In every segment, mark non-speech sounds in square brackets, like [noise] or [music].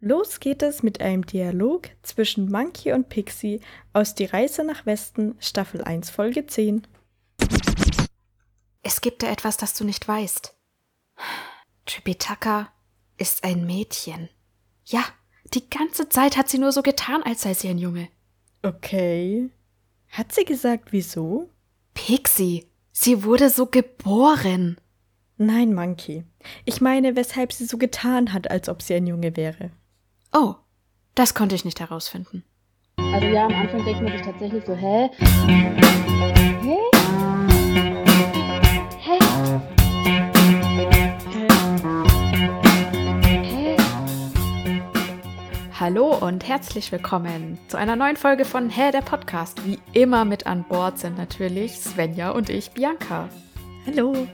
Los geht es mit einem Dialog zwischen Monkey und Pixie aus Die Reise nach Westen, Staffel 1, Folge 10. Es gibt da etwas, das du nicht weißt. Tripitaka ist ein Mädchen. Ja, die ganze Zeit hat sie nur so getan, als sei sie ein Junge. Okay. Hat sie gesagt, wieso? Pixie, sie wurde so geboren. Nein, Monkey. Ich meine, weshalb sie so getan hat, als ob sie ein Junge wäre. Oh, das konnte ich nicht herausfinden. Also ja, am Anfang denkt man sich tatsächlich so, hä? Hä? Hä? Hä? Hallo und herzlich willkommen zu einer neuen Folge von Hä, der Podcast. Wie immer mit an Bord sind natürlich Svenja und ich, Bianca. Hallo.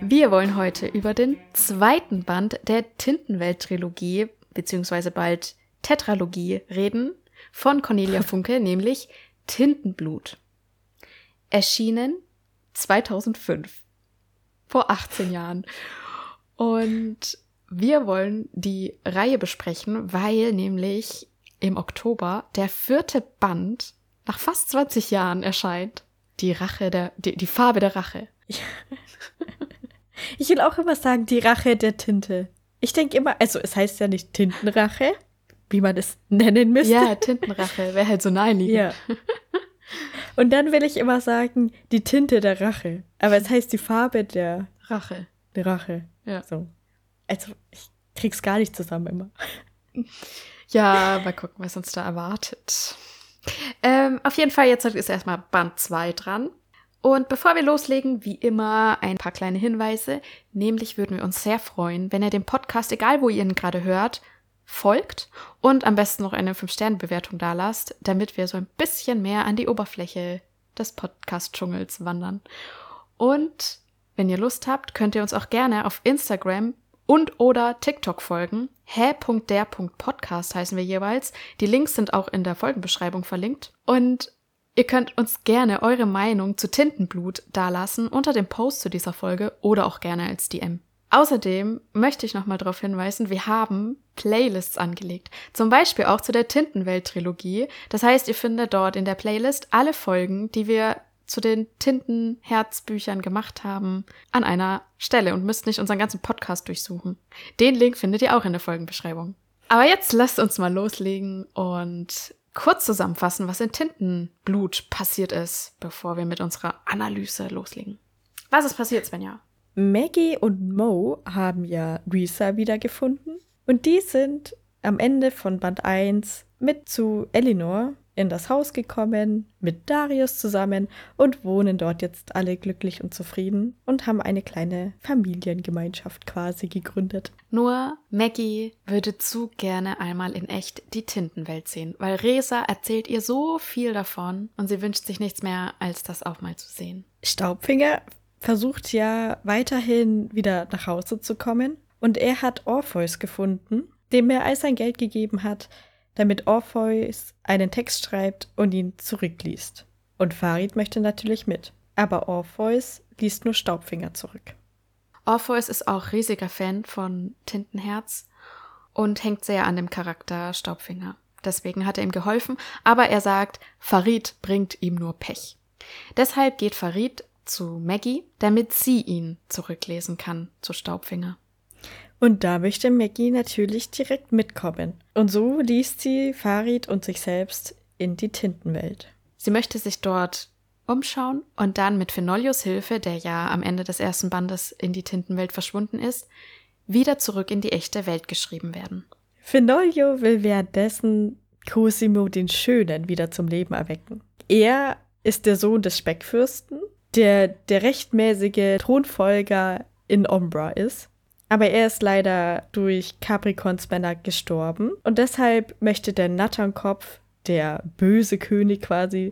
Wir wollen heute über den zweiten Band der Tintenwelt-Trilogie, beziehungsweise bald Tetralogie, reden, von Cornelia [laughs] Funke, nämlich Tintenblut. Erschienen 2005, vor 18 Jahren. Und wir wollen die Reihe besprechen, weil nämlich im Oktober der vierte Band nach fast 20 Jahren erscheint. Die Rache der, die, die Farbe der Rache. [laughs] Ich will auch immer sagen, die Rache der Tinte. Ich denke immer, also es heißt ja nicht Tintenrache, wie man es nennen müsste. Ja, Tintenrache, wäre halt so naheliegend. Ja. Und dann will ich immer sagen, die Tinte der Rache. Aber es heißt die Farbe der, Rache. der Rache. Ja. So. Also, ich krieg's gar nicht zusammen immer. Ja, mal gucken, was uns da erwartet. Ähm, auf jeden Fall, jetzt ist erstmal Band 2 dran. Und bevor wir loslegen, wie immer ein paar kleine Hinweise. Nämlich würden wir uns sehr freuen, wenn ihr dem Podcast, egal wo ihr ihn gerade hört, folgt und am besten noch eine 5-Sterne-Bewertung dalasst, damit wir so ein bisschen mehr an die Oberfläche des Podcast-Dschungels wandern. Und wenn ihr Lust habt, könnt ihr uns auch gerne auf Instagram und oder TikTok folgen. hä.der.podcast heißen wir jeweils. Die Links sind auch in der Folgenbeschreibung verlinkt. Und ihr könnt uns gerne eure Meinung zu Tintenblut dalassen unter dem Post zu dieser Folge oder auch gerne als DM. Außerdem möchte ich nochmal darauf hinweisen, wir haben Playlists angelegt. Zum Beispiel auch zu der Tintenwelt-Trilogie. Das heißt, ihr findet dort in der Playlist alle Folgen, die wir zu den Tintenherzbüchern gemacht haben, an einer Stelle und müsst nicht unseren ganzen Podcast durchsuchen. Den Link findet ihr auch in der Folgenbeschreibung. Aber jetzt lasst uns mal loslegen und kurz zusammenfassen, was in Tintenblut passiert ist, bevor wir mit unserer Analyse loslegen. Was ist passiert, Svenja? Maggie und Mo haben ja Risa wiedergefunden. Und die sind am Ende von Band 1 mit zu Elinor in das Haus gekommen, mit Darius zusammen und wohnen dort jetzt alle glücklich und zufrieden und haben eine kleine Familiengemeinschaft quasi gegründet. Nur Maggie würde zu gerne einmal in echt die Tintenwelt sehen, weil Resa erzählt ihr so viel davon und sie wünscht sich nichts mehr, als das auch mal zu sehen. Staubfinger versucht ja weiterhin wieder nach Hause zu kommen und er hat Orpheus gefunden, dem er all sein Geld gegeben hat, damit Orpheus einen Text schreibt und ihn zurückliest. Und Farid möchte natürlich mit. Aber Orpheus liest nur Staubfinger zurück. Orpheus ist auch riesiger Fan von Tintenherz und hängt sehr an dem Charakter Staubfinger. Deswegen hat er ihm geholfen, aber er sagt, Farid bringt ihm nur Pech. Deshalb geht Farid zu Maggie, damit sie ihn zurücklesen kann zu Staubfinger. Und da möchte Maggie natürlich direkt mitkommen. Und so liest sie Farid und sich selbst in die Tintenwelt. Sie möchte sich dort umschauen und dann mit Fenolios Hilfe, der ja am Ende des ersten Bandes in die Tintenwelt verschwunden ist, wieder zurück in die echte Welt geschrieben werden. Fenolio will währenddessen Cosimo den Schönen wieder zum Leben erwecken. Er ist der Sohn des Speckfürsten, der der rechtmäßige Thronfolger in Ombra ist. Aber er ist leider durch Capricorns Männer gestorben und deshalb möchte der Natternkopf, der böse König quasi,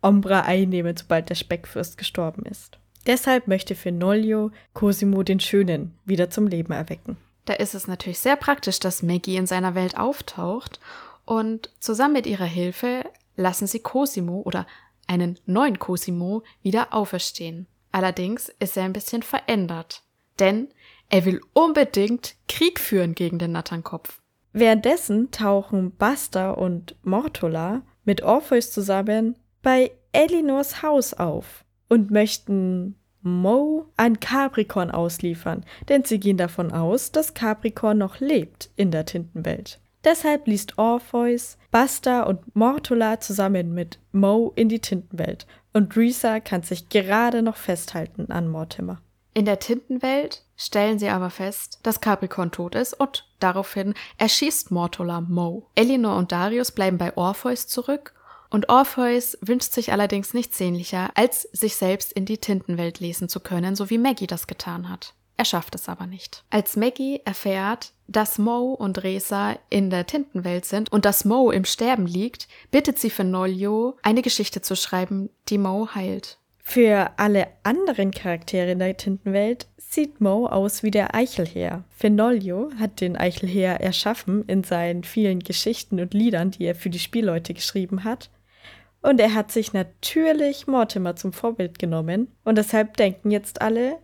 Ombra einnehmen, sobald der Speckfürst gestorben ist. Deshalb möchte Fenolio Cosimo den Schönen wieder zum Leben erwecken. Da ist es natürlich sehr praktisch, dass Maggie in seiner Welt auftaucht und zusammen mit ihrer Hilfe lassen sie Cosimo oder einen neuen Cosimo wieder auferstehen. Allerdings ist er ein bisschen verändert, denn er will unbedingt Krieg führen gegen den Natternkopf. Währenddessen tauchen Buster und Mortola mit Orpheus zusammen bei Elinors Haus auf und möchten Mo an Capricorn ausliefern, denn sie gehen davon aus, dass Capricorn noch lebt in der Tintenwelt. Deshalb liest Orpheus, Buster und Mortola zusammen mit Mo in die Tintenwelt und Risa kann sich gerade noch festhalten an Mortimer. In der Tintenwelt stellen sie aber fest, dass Capricorn tot ist und daraufhin erschießt Mortola Mo. Elinor und Darius bleiben bei Orpheus zurück und Orpheus wünscht sich allerdings nichts sehnlicher, als sich selbst in die Tintenwelt lesen zu können, so wie Maggie das getan hat. Er schafft es aber nicht. Als Maggie erfährt, dass Mo und Resa in der Tintenwelt sind und dass Mo im Sterben liegt, bittet sie Fenolio, eine Geschichte zu schreiben, die Mo heilt. Für alle anderen Charaktere in der Tintenwelt sieht Mo aus wie der Eichelherr. Fenolio hat den Eichelherr erschaffen in seinen vielen Geschichten und Liedern, die er für die Spielleute geschrieben hat. Und er hat sich natürlich Mortimer zum Vorbild genommen. Und deshalb denken jetzt alle,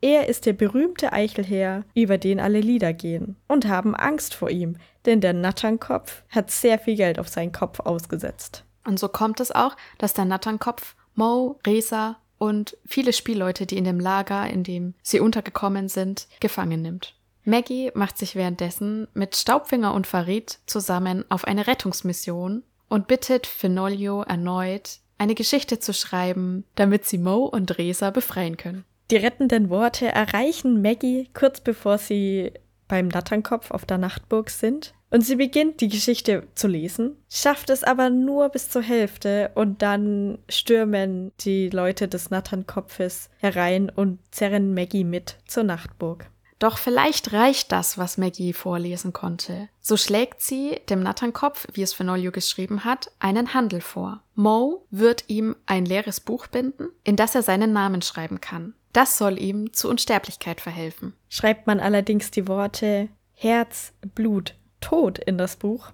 er ist der berühmte Eichelherr, über den alle Lieder gehen. Und haben Angst vor ihm, denn der Natternkopf hat sehr viel Geld auf seinen Kopf ausgesetzt. Und so kommt es auch, dass der Natternkopf Mo, Resa und viele Spielleute, die in dem Lager, in dem sie untergekommen sind, gefangen nimmt. Maggie macht sich währenddessen mit Staubfinger und Farid zusammen auf eine Rettungsmission und bittet Fenolio erneut, eine Geschichte zu schreiben, damit sie Mo und Resa befreien können. Die rettenden Worte erreichen Maggie kurz bevor sie beim Natternkopf auf der Nachtburg sind und sie beginnt die Geschichte zu lesen, schafft es aber nur bis zur Hälfte und dann stürmen die Leute des Natternkopfes herein und zerren Maggie mit zur Nachtburg. Doch vielleicht reicht das, was Maggie vorlesen konnte. So schlägt sie dem Natternkopf, wie es Fenolio geschrieben hat, einen Handel vor. Mo wird ihm ein leeres Buch binden, in das er seinen Namen schreiben kann. Das soll ihm zu Unsterblichkeit verhelfen. Schreibt man allerdings die Worte Herz, Blut, Tod in das Buch,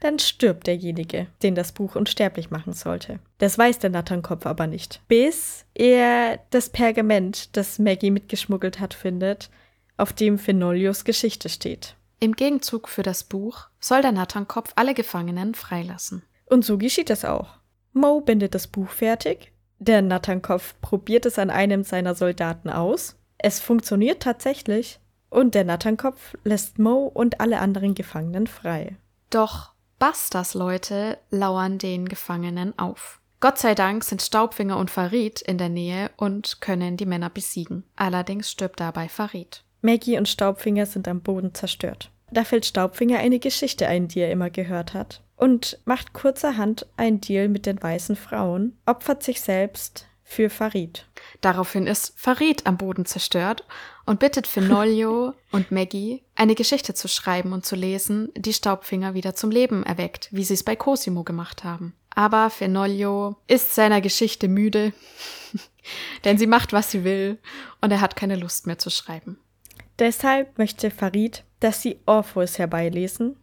dann stirbt derjenige, den das Buch unsterblich machen sollte. Das weiß der Natternkopf aber nicht. Bis er das Pergament, das Maggie mitgeschmuggelt hat, findet, auf dem Fenolius Geschichte steht. Im Gegenzug für das Buch soll der Natternkopf alle Gefangenen freilassen. Und so geschieht es auch. Mo bindet das Buch fertig, der Natternkopf probiert es an einem seiner Soldaten aus, es funktioniert tatsächlich und der Natternkopf lässt Mo und alle anderen Gefangenen frei. Doch Busters Leute lauern den Gefangenen auf. Gott sei Dank sind Staubfinger und Farid in der Nähe und können die Männer besiegen. Allerdings stirbt dabei Farid. Maggie und Staubfinger sind am Boden zerstört. Da fällt Staubfinger eine Geschichte ein, die er immer gehört hat, und macht kurzerhand einen Deal mit den weißen Frauen, opfert sich selbst für Farid. Daraufhin ist Farid am Boden zerstört und bittet Fenolio und Maggie, eine Geschichte zu schreiben und zu lesen, die Staubfinger wieder zum Leben erweckt, wie sie es bei Cosimo gemacht haben. Aber Fenolio ist seiner Geschichte müde, [laughs] denn sie macht, was sie will, und er hat keine Lust mehr zu schreiben. Deshalb möchte Farid, dass sie Orpheus herbeilesen,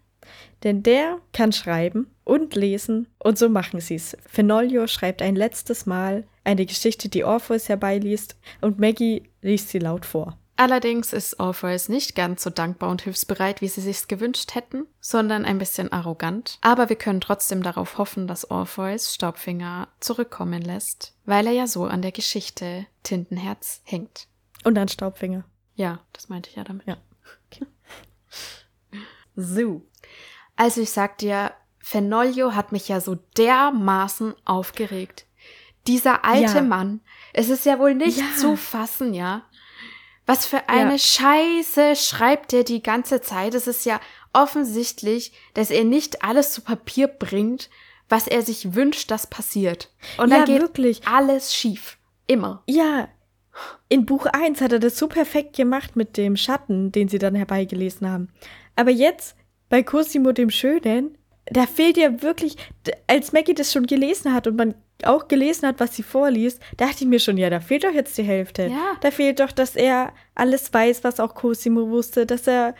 denn der kann schreiben und lesen und so machen sie's. Fenolio schreibt ein letztes Mal eine Geschichte, die Orpheus herbeiliest und Maggie liest sie laut vor. Allerdings ist Orpheus nicht ganz so dankbar und hilfsbereit, wie sie sich's gewünscht hätten, sondern ein bisschen arrogant. Aber wir können trotzdem darauf hoffen, dass Orpheus Staubfinger zurückkommen lässt, weil er ja so an der Geschichte Tintenherz hängt. Und an Staubfinger. Ja, das meinte ich ja damit. Ja. Okay. [laughs] So. Also ich sag dir, Fenolio hat mich ja so dermaßen aufgeregt. Dieser alte Ja. Mann, es ist ja wohl nicht Ja. zu fassen, ja. Was für eine Ja. Scheiße schreibt er die ganze Zeit. Es ist ja offensichtlich, dass er nicht alles zu Papier bringt, was er sich wünscht, dass passiert. Und Ja, dann geht wirklich. alles schief. Immer. Ja, in Buch 1 hat er das so perfekt gemacht mit dem Schatten, den sie dann herbeigelesen haben. Aber jetzt, bei Cosimo dem Schönen, da fehlt ja wirklich, als Maggie das schon gelesen hat und man auch gelesen hat, was sie vorliest, dachte ich mir schon, ja, da fehlt doch jetzt die Hälfte. Ja. Da fehlt doch, dass er alles weiß, was auch Cosimo wusste, dass er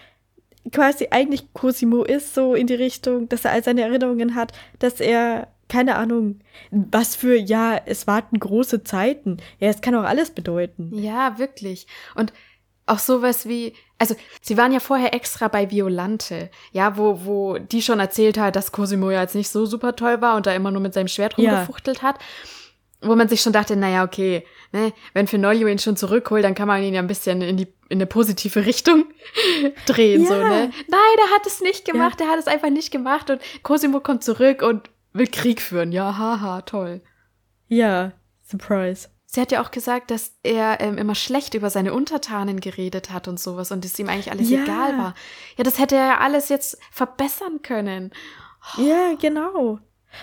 quasi eigentlich Cosimo ist, so in die Richtung, dass er all seine Erinnerungen hat, dass er, keine Ahnung, was für, ja, es warten große Zeiten. Ja, es kann auch alles bedeuten. Ja, wirklich. Und auch sowas wie, Also, sie waren ja vorher extra bei Violante, ja, wo, wo die schon erzählt hat, dass Cosimo ja jetzt nicht so super toll war und da immer nur mit seinem Schwert Ja. rumgefuchtelt hat. Wo man sich schon dachte, naja, okay, ne, wenn Fenoglio ihn schon zurückholt, dann kann man ihn ja ein bisschen in die in eine positive Richtung [laughs] drehen, so, Ja. ne? Nein, er hat es nicht gemacht, er hat es einfach nicht gemacht und Cosimo kommt zurück und will Krieg führen. Ja, haha, toll. Ja, Surprise. Sie hat ja auch gesagt, dass er ähm, immer schlecht über seine Untertanen geredet hat und sowas und es ihm eigentlich alles Ja. egal war. Ja, das hätte er ja alles jetzt verbessern können. Ja, genau.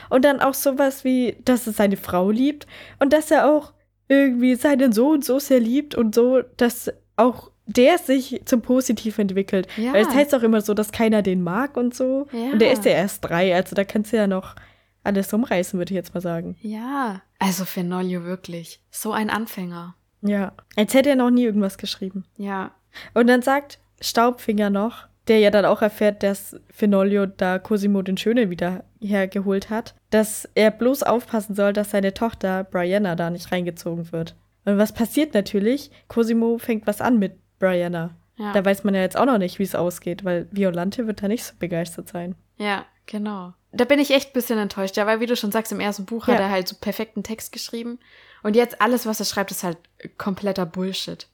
Und dann auch sowas wie, dass er seine Frau liebt und dass er auch irgendwie seinen Sohn so sehr liebt und so, dass auch der sich zum Positiven entwickelt. Ja. Weil es heißt auch immer so, dass keiner den mag und so. Ja. Und der ist ja erst drei, also da kannst du ja noch alles umreißen, würde ich jetzt mal sagen. Ja, also Fenoglio wirklich. So ein Anfänger. Ja. Als hätte er noch nie irgendwas geschrieben. Ja. Und dann sagt Staubfinger noch, der ja dann auch erfährt, dass Fenoglio da Cosimo den Schönen wieder hergeholt hat, dass er bloß aufpassen soll, dass seine Tochter Brianna da nicht reingezogen wird. Und was passiert natürlich? Cosimo fängt was an mit Brianna. Ja. Da weiß man ja jetzt auch noch nicht, wie es ausgeht, weil Violante wird da nicht so begeistert sein. Ja, genau. Da bin ich echt ein bisschen enttäuscht, ja, weil wie du schon sagst, im ersten Buch Ja. hat er halt so perfekten Text geschrieben. Und jetzt alles, was er schreibt, ist halt kompletter Bullshit.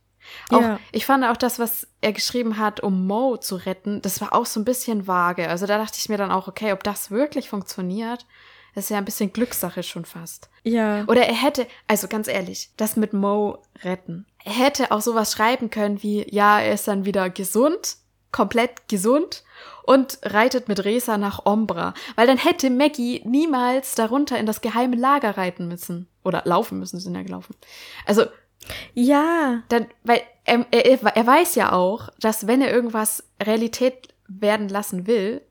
Auch, Ja. Ich fand auch das, was er geschrieben hat, um Mo zu retten, das war auch so ein bisschen vage. Also da dachte ich mir dann auch, okay, ob das wirklich funktioniert, ist ja ein bisschen Glückssache schon fast. Ja. Oder er hätte, also ganz ehrlich, das mit Mo retten. Er hätte auch sowas schreiben können wie, ja, er ist dann wieder gesund, komplett gesund und reitet mit Resa nach Ombra. Weil dann hätte Maggie niemals darunter in das geheime Lager reiten müssen. Oder laufen müssen, sind ja gelaufen. Also, Ja. dann, weil er, er, er weiß ja auch, dass wenn er irgendwas Realität werden lassen will,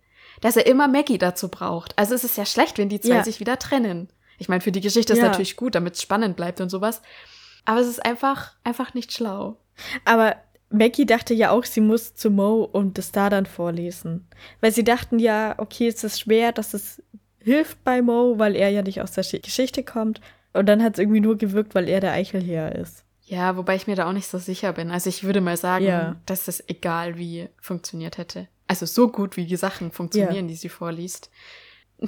dass er immer Maggie dazu braucht. Also es ist ja schlecht, wenn die zwei Ja. sich wieder trennen. Ich meine, für die Geschichte ist Ja. natürlich gut, damit es spannend bleibt und sowas. Aber es ist einfach, einfach nicht schlau. Aber Maggie dachte ja auch, sie muss zu Mo und das da dann vorlesen. Weil sie dachten ja, okay, es ist schwer, dass es hilft bei Mo, weil er ja nicht aus der Schi- Geschichte kommt. Und dann hat es irgendwie nur gewirkt, weil er der Eichelherr ist. Ja, wobei ich mir da auch nicht so sicher bin. Also ich würde mal sagen, Ja. dass es egal wie funktioniert hätte. Also so gut wie die Sachen funktionieren, die sie vorliest. [laughs]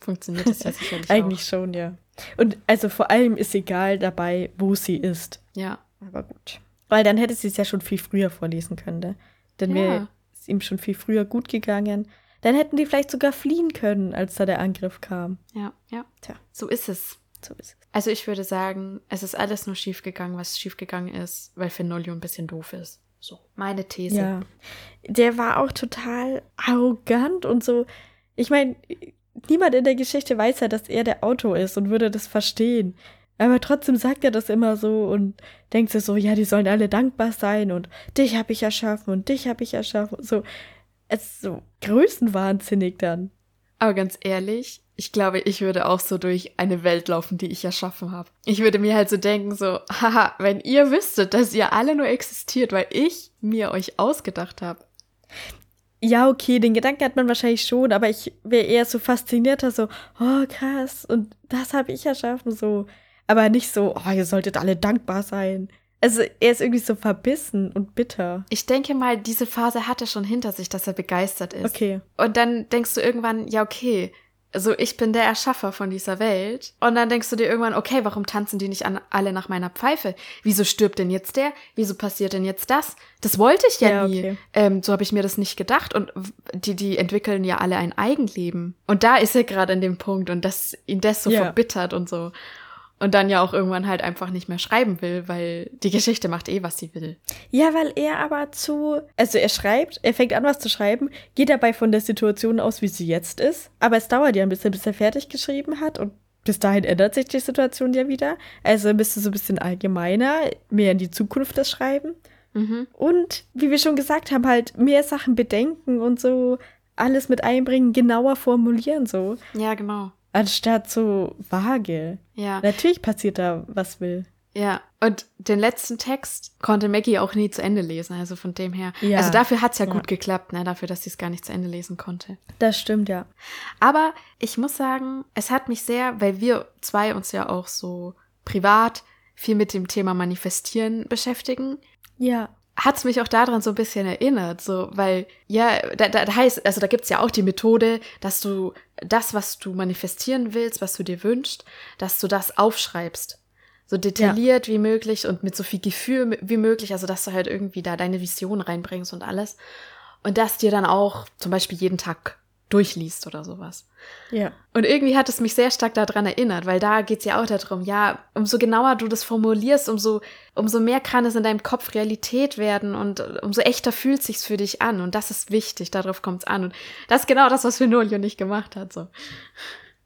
funktioniert es ja [laughs] sicherlich Eigentlich schon, ja. Und also vor allem ist egal dabei, wo sie ist. auch. Ja. Aber gut. Weil dann hätte sie es ja schon viel früher vorlesen können. Ne? Dann Ja. wäre es ihm schon viel früher gut gegangen. Dann hätten die vielleicht sogar fliehen können, als da der Angriff kam. Ja, ja. Tja. So ist es. So ist es. Also ich würde sagen, es ist alles nur schiefgegangen, was schiefgegangen ist, weil Fenolio ein bisschen doof ist. So, meine These. Ja. Der war auch total arrogant und so. Ich meine, niemand in der Geschichte weiß ja, dass er der Autor ist und würde das verstehen. Aber trotzdem sagt er das immer so und denkt sich so, ja, die sollen alle dankbar sein und dich habe ich erschaffen und dich habe ich erschaffen. So, es ist so größenwahnsinnig dann. Aber ganz ehrlich, ich glaube, ich würde auch so durch eine Welt laufen, die ich erschaffen habe. Ich würde mir halt so denken, so, haha, wenn ihr wüsstet, dass ihr alle nur existiert, weil ich mir euch ausgedacht habe. Ja, okay, den Gedanken hat man wahrscheinlich schon, aber ich wäre eher so faszinierter, so, oh krass, und das habe ich erschaffen, so. Aber nicht so, oh, ihr solltet alle dankbar sein. Also er ist irgendwie so verbissen und bitter. Ich denke mal, diese Phase hat er schon hinter sich, dass er begeistert ist. Okay. Und dann denkst du irgendwann, ja, okay, also ich bin der Erschaffer von dieser Welt. Und dann denkst du dir irgendwann, okay, warum tanzen die nicht an, alle nach meiner Pfeife? Wieso stirbt denn jetzt der? Wieso passiert denn jetzt das? Das wollte ich ja, Ja, nie. okay. Ähm, so habe ich mir das nicht gedacht. Und die, die entwickeln ja alle ein Eigenleben. Und da ist er gerade an dem Punkt und dass ihn das so Ja. verbittert und so. Und dann ja auch irgendwann halt einfach nicht mehr schreiben will, weil die Geschichte macht eh, was sie will. Ja, weil er aber zu. Also er schreibt, er fängt an, was zu schreiben, geht dabei von der Situation aus, wie sie jetzt ist. Aber es dauert ja ein bisschen, bis er fertig geschrieben hat und bis dahin ändert sich die Situation ja wieder. Also bist du so ein bisschen allgemeiner, mehr in die Zukunft das Schreiben. Mhm. Und wie wir schon gesagt haben, halt mehr Sachen bedenken und so alles mit einbringen, genauer formulieren so, Ja, genau. Anstatt so vage. Ja. Natürlich passiert da, was will. Ja, und den letzten Text konnte Maggie auch nie zu Ende lesen, also von dem her. Ja. Also dafür hat's ja, Ja. gut geklappt, ne, dafür, dass sie es gar nicht zu Ende lesen konnte. Das stimmt ja. Aber ich muss sagen, es hat mich sehr, weil wir zwei uns ja auch so privat viel mit dem Thema Manifestieren beschäftigen, Ja. Hat es mich auch daran so ein bisschen erinnert, so, weil, ja, da, da heißt, also da gibt's ja auch die Methode, dass du das, was du manifestieren willst, was du dir wünschst, dass du das aufschreibst. So detailliert wie möglich und mit so viel Gefühl wie möglich, also dass du halt irgendwie da deine Vision reinbringst und alles. Und das dir dann auch zum Beispiel jeden Tag durchliest oder sowas. Ja. Und irgendwie hat es mich sehr stark daran erinnert, weil da geht's ja auch darum, ja, umso genauer du das formulierst, umso, umso mehr kann es in deinem Kopf Realität werden und umso echter fühlt sich's für dich an. Und das ist wichtig, darauf kommt's an. Und das ist genau das, was Fenolio nicht gemacht hat. So.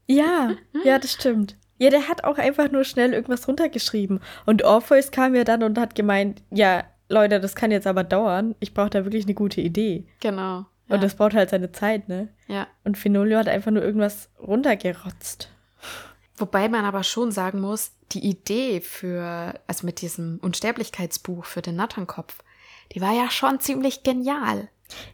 Ja, ja, das stimmt. Ja, der hat auch einfach nur schnell irgendwas runtergeschrieben. Und Orpheus kam ja dann und hat gemeint, ja, Leute, das kann jetzt aber dauern. Ich brauche da wirklich eine gute Idee. Genau. Und Ja. das braucht halt seine Zeit, ne? ja. Und Finolio hat einfach nur irgendwas runtergerotzt. Wobei man aber schon sagen muss, die Idee für, also mit diesem Unsterblichkeitsbuch für den Natternkopf, die war ja schon ziemlich genial.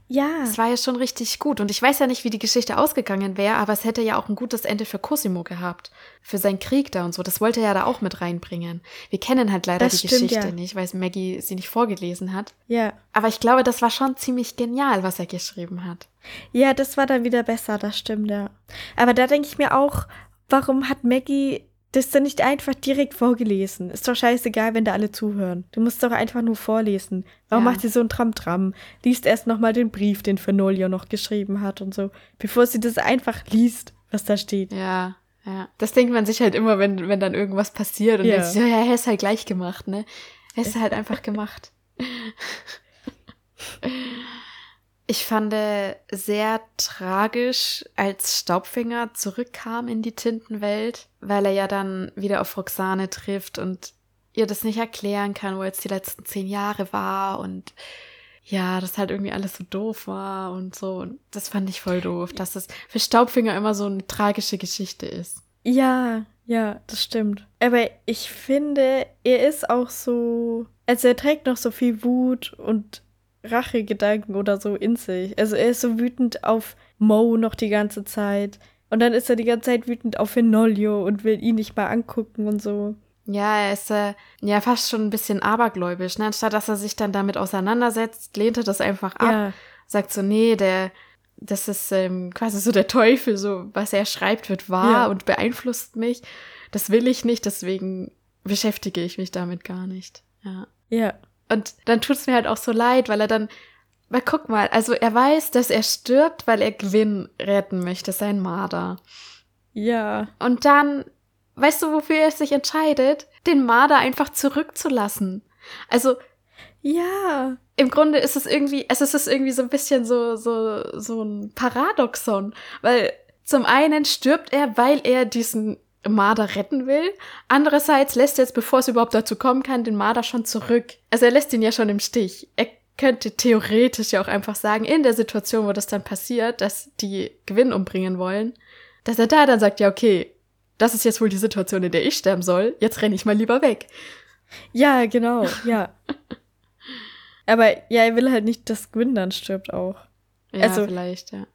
Ja. Es war ja schon richtig gut. Und ich weiß ja nicht, wie die Geschichte ausgegangen wäre, aber es hätte ja auch ein gutes Ende für Cosimo gehabt. Für seinen Krieg da und so. Das wollte er ja da auch mit reinbringen. Wir kennen halt leider Das die stimmt, Geschichte ja. nicht, weil Maggie sie nicht vorgelesen hat. Ja. Aber ich glaube, das war schon ziemlich genial, was er geschrieben hat. Ja, das war dann wieder besser, das stimmt, ja. Aber da denke ich mir auch, warum hat Maggie das dann nicht einfach direkt vorgelesen? Ist doch scheißegal, wenn da alle zuhören. Du musst doch einfach nur vorlesen. Warum Ja. macht sie so ein Tram-Tram? Liest erst nochmal den Brief, den Fenolio noch geschrieben hat und so, bevor sie das einfach liest, was da steht. Ja, ja. Das denkt man sich halt immer, wenn, wenn dann irgendwas passiert und Ja. denkt sich, so, ja, er ist halt gleich gemacht, ne? Er ist [laughs] halt einfach gemacht. [laughs] Ich fand äh, sehr tragisch, als Staubfinger zurückkam in die Tintenwelt, weil er ja dann wieder auf Roxane trifft und ihr das nicht erklären kann, wo jetzt die letzten zehn Jahre war und ja, das halt irgendwie alles so doof war und so. Und das fand ich voll doof, dass es für Staubfinger immer so eine tragische Geschichte ist. Ja, ja, das stimmt. Aber ich finde, er ist auch so, also er trägt noch so viel Wut und Rachegedanken oder so in sich. Also er ist so wütend auf Mo noch die ganze Zeit. Und dann ist er die ganze Zeit wütend auf Fenolio und will ihn nicht mal angucken und so. Ja, er ist äh, ja fast schon ein bisschen abergläubisch. Ne? Anstatt dass er sich dann damit auseinandersetzt, lehnt er das einfach ab. Ja, Sagt so, nee, der, das ist ähm, quasi so der Teufel, so was er schreibt, wird wahr Ja. und beeinflusst mich. Das will ich nicht, deswegen beschäftige ich mich damit gar nicht. Ja. ja, Und dann tut es mir halt auch so leid, weil er dann, weil guck mal, also er weiß, dass er stirbt, weil er Gwyn retten möchte, sein Marder. ja, Und dann, weißt du, wofür er sich entscheidet? Den Marder einfach zurückzulassen. Also ja, im Grunde ist es irgendwie, es ist irgendwie so ein bisschen so, so, so ein Paradoxon, weil zum einen stirbt er, weil er diesen Marder retten will. Andererseits lässt er jetzt, bevor es überhaupt dazu kommen kann, den Marder schon zurück. Also er lässt ihn ja schon im Stich. Er könnte theoretisch ja auch einfach sagen, in der Situation, wo das dann passiert, dass die Gewinn umbringen wollen, dass er da dann sagt, ja, okay, das ist jetzt wohl die Situation, in der ich sterben soll, jetzt renne ich mal lieber weg. ja, genau, ja. [laughs] Aber ja, er will halt nicht, dass Gwyn dann stirbt auch. Ja, Also- vielleicht, ja.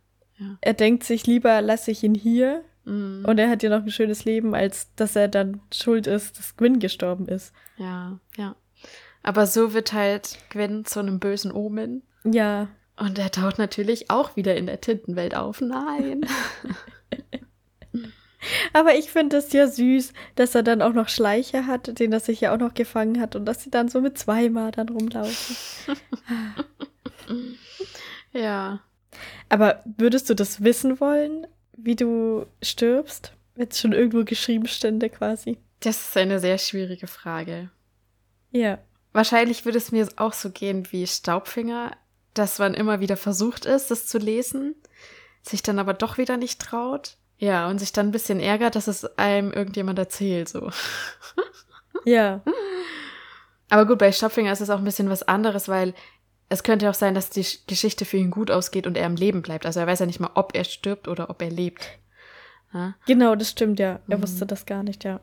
Er denkt sich lieber, lasse ich ihn hier Mhm. und er hat ja noch ein schönes Leben, als dass er dann schuld ist, dass Gwyn gestorben ist. Ja, ja. Aber so wird halt Gwen zu einem bösen Omen. Ja, Und er taucht natürlich auch wieder in der Tintenwelt auf. Nein. [laughs] aber ich finde es ja süß, dass er dann auch noch Schleicher hat, den er sich ja auch noch gefangen hat und dass sie dann so mit zwei Madern rumlaufen. [laughs] ja. Aber würdest du das wissen wollen, wie du stirbst? Wenn es schon irgendwo geschrieben stände quasi. Das ist eine sehr schwierige Frage. Ja. Wahrscheinlich würde es mir auch so gehen wie Staubfinger, dass man immer wieder versucht ist, das zu lesen, sich dann aber doch wieder nicht traut. Ja, und sich dann ein bisschen ärgert, dass es einem irgendjemand erzählt, so. Ja. Aber gut, bei Staubfinger ist es auch ein bisschen was anderes, weil es könnte auch sein, dass die Sch- Geschichte für ihn gut ausgeht und er am Leben bleibt. Also er weiß ja nicht mal, ob er stirbt oder ob er lebt. Ja? Genau, das stimmt ja. Er Mhm. wusste das gar nicht, ja.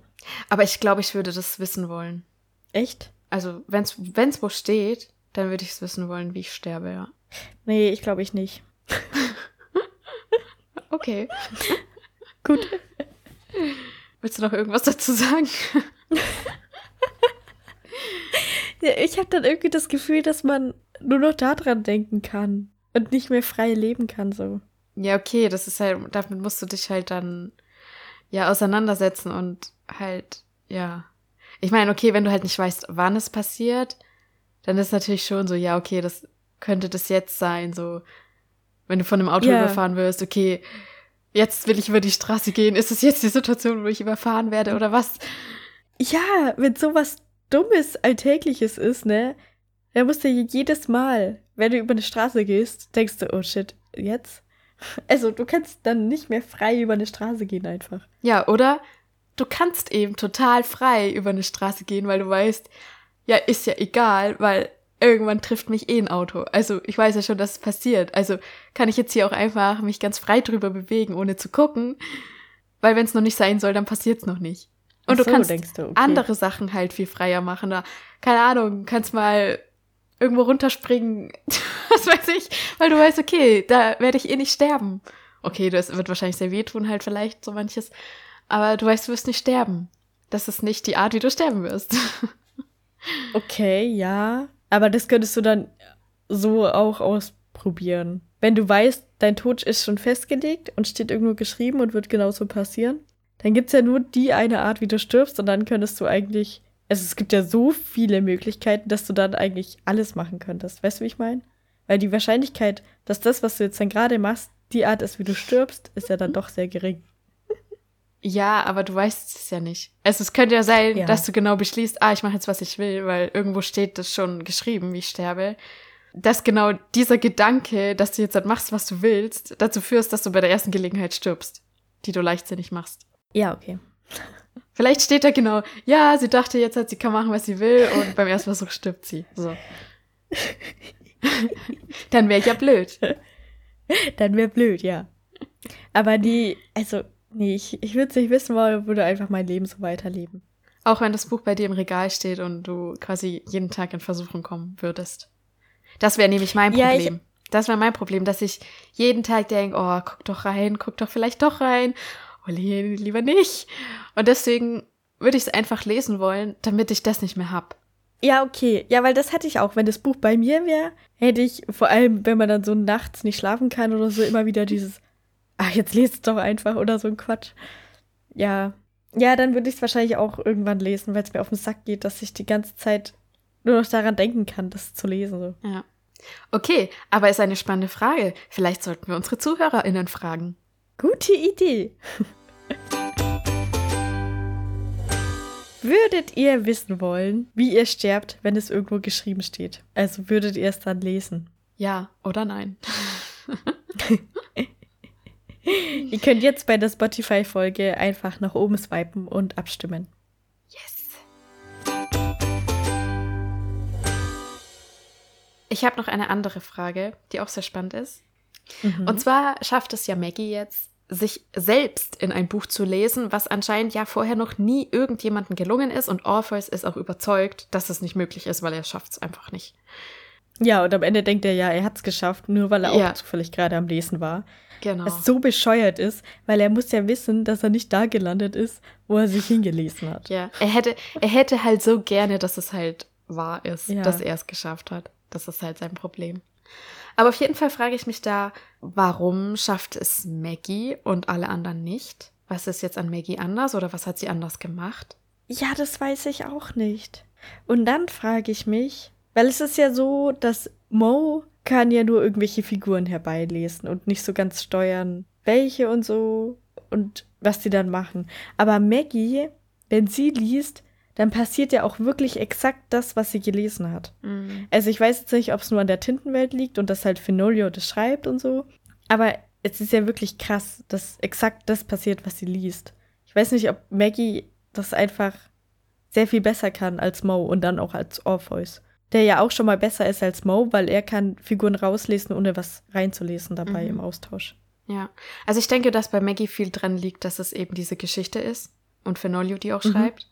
Aber ich glaube, ich würde das wissen wollen. Echt? Also, wenn es wo steht, dann würde ich es wissen wollen, wie ich sterbe, ja. Nee, ich glaube ich nicht. [laughs] Okay. [laughs] Gut. Willst du noch irgendwas dazu sagen? [laughs] Ja, ich habe dann irgendwie das Gefühl, dass man nur noch daran denken kann und nicht mehr frei leben kann so. Ja, okay, das ist halt, damit musst du dich halt dann ja auseinandersetzen und halt, ja. Ich meine, okay, wenn du halt nicht weißt, wann es passiert, dann ist natürlich schon so, ja, okay, das könnte das jetzt sein, so, wenn du von einem Auto Ja. überfahren wirst, okay, jetzt will ich über die Straße gehen, ist es jetzt die Situation, wo ich überfahren werde oder was? Ja, wenn sowas Dummes, Alltägliches ist, ne? Da musst du jedes Mal, wenn du über eine Straße gehst, denkst du, oh shit, jetzt? Also, du kannst dann nicht mehr frei über eine Straße gehen einfach. Ja, oder du kannst eben total frei über eine Straße gehen, weil du weißt, ja, ist ja egal, weil irgendwann trifft mich eh ein Auto. Also ich weiß ja schon, dass es passiert. Also kann ich jetzt hier auch einfach mich ganz frei drüber bewegen, ohne zu gucken. Weil wenn es noch nicht sein soll, dann passiert es noch nicht. Und Ach du so, kannst du, okay. andere Sachen halt viel freier machen. Da, keine Ahnung, kannst mal irgendwo runterspringen, [laughs] was weiß ich, weil du weißt, okay, da werde ich eh nicht sterben. Okay, das wird wahrscheinlich sehr wehtun, halt vielleicht so manches. Aber du weißt, du wirst nicht sterben. Das ist nicht die Art, wie du sterben wirst. [laughs] Okay, ja. Aber das könntest du dann so auch ausprobieren. Wenn du weißt, dein Tod ist schon festgelegt und steht irgendwo geschrieben und wird genauso passieren, dann gibt es ja nur die eine Art, wie du stirbst und dann könntest du eigentlich. Also es gibt ja so viele Möglichkeiten, dass du dann eigentlich alles machen könntest. Weißt du, wie ich meine? Weil die Wahrscheinlichkeit, dass das, was du jetzt dann gerade machst, die Art ist, wie du stirbst, ist ja dann doch sehr gering. ja, aber du weißt es ja nicht. Also es könnte ja sein, Ja. dass du genau beschließt, ah, ich mache jetzt, was ich will, weil irgendwo steht das schon geschrieben, wie ich sterbe. Dass genau dieser Gedanke, dass du jetzt halt machst, was du willst, dazu führst, dass du bei der ersten Gelegenheit stirbst, die du leichtsinnig machst. Ja, okay. Vielleicht steht da genau, ja, sie dachte jetzt hat sie kann machen, was sie will und beim ersten Versuch stirbt sie. So. [laughs] Dann wäre ich ja blöd. Dann wäre blöd, ja. Aber die, also, nee, ich, ich würde es nicht wissen wollen, würde einfach mein Leben so weiterleben. Auch wenn das Buch bei dir im Regal steht und du quasi jeden Tag in Versuchung kommen würdest. Das wäre nämlich mein Ja, Problem. das wäre mein Problem, dass ich jeden Tag denke, oh, guck doch rein, guck doch vielleicht doch rein. Oh, lieber nicht. Und deswegen würde ich es einfach lesen wollen, damit ich das nicht mehr hab. Ja, okay. Ja, weil das hatte ich auch. Wenn das Buch bei mir wäre, hätte ich, vor allem, wenn man dann so nachts nicht schlafen kann oder so, immer wieder dieses, ach, jetzt lest es doch einfach oder so ein Quatsch. Ja. Ja, dann würde ich es wahrscheinlich auch irgendwann lesen, weil es mir auf den Sack geht, dass ich die ganze Zeit nur noch daran denken kann, das zu lesen. So. Ja. Okay, aber ist eine spannende Frage. Vielleicht sollten wir unsere ZuhörerInnen fragen. Gute Idee. Würdet ihr wissen wollen, wie ihr sterbt, wenn es irgendwo geschrieben steht? Also würdet ihr es dann lesen? Ja oder nein? [laughs] Ihr könnt jetzt bei der Spotify-Folge einfach nach oben swipen und abstimmen. Yes. Ich habe noch eine andere Frage, die auch sehr spannend ist. Mhm. Und zwar schafft es ja Maggie jetzt, sich selbst in ein Buch zu lesen, was anscheinend ja vorher noch nie irgendjemandem gelungen ist. Und Orpheus ist auch überzeugt, dass es nicht möglich ist, weil er schafft es einfach nicht. Ja, und am Ende denkt er, ja, er hat es geschafft, nur weil er auch Ja. zufällig gerade am Lesen war. Genau. Was so bescheuert ist, weil er muss ja wissen, dass er nicht da gelandet ist, wo er sich hingelesen hat. Ja, er hätte, er hätte halt so gerne, dass es halt wahr ist, Ja. dass er es geschafft hat. Das ist halt sein Problem. Aber auf jeden Fall frage ich mich da, warum schafft es Maggie und alle anderen nicht? Was ist jetzt an Maggie anders oder was hat sie anders gemacht? Ja, das weiß ich auch nicht. Und dann frage ich mich, weil es ist ja so, dass Mo kann ja nur irgendwelche Figuren herbeilesen und nicht so ganz steuern, welche und so und was die dann machen. Aber Maggie, wenn sie liest, dann passiert ja auch wirklich exakt das, was sie gelesen hat. Also ich weiß jetzt nicht, ob es nur an der Tintenwelt liegt und dass halt Fenolio das schreibt und so. Aber es ist ja wirklich krass, dass exakt das passiert, was sie liest. Ich weiß nicht, ob Maggie das einfach sehr viel besser kann als Mo und dann auch als Orpheus. Der ja auch schon mal besser ist als Mo, weil er kann Figuren rauslesen, ohne was reinzulesen dabei Mhm. im Austausch. Ja, also ich denke, dass bei Maggie viel dran liegt, dass es eben diese Geschichte ist und Fenolio die auch Mhm. schreibt.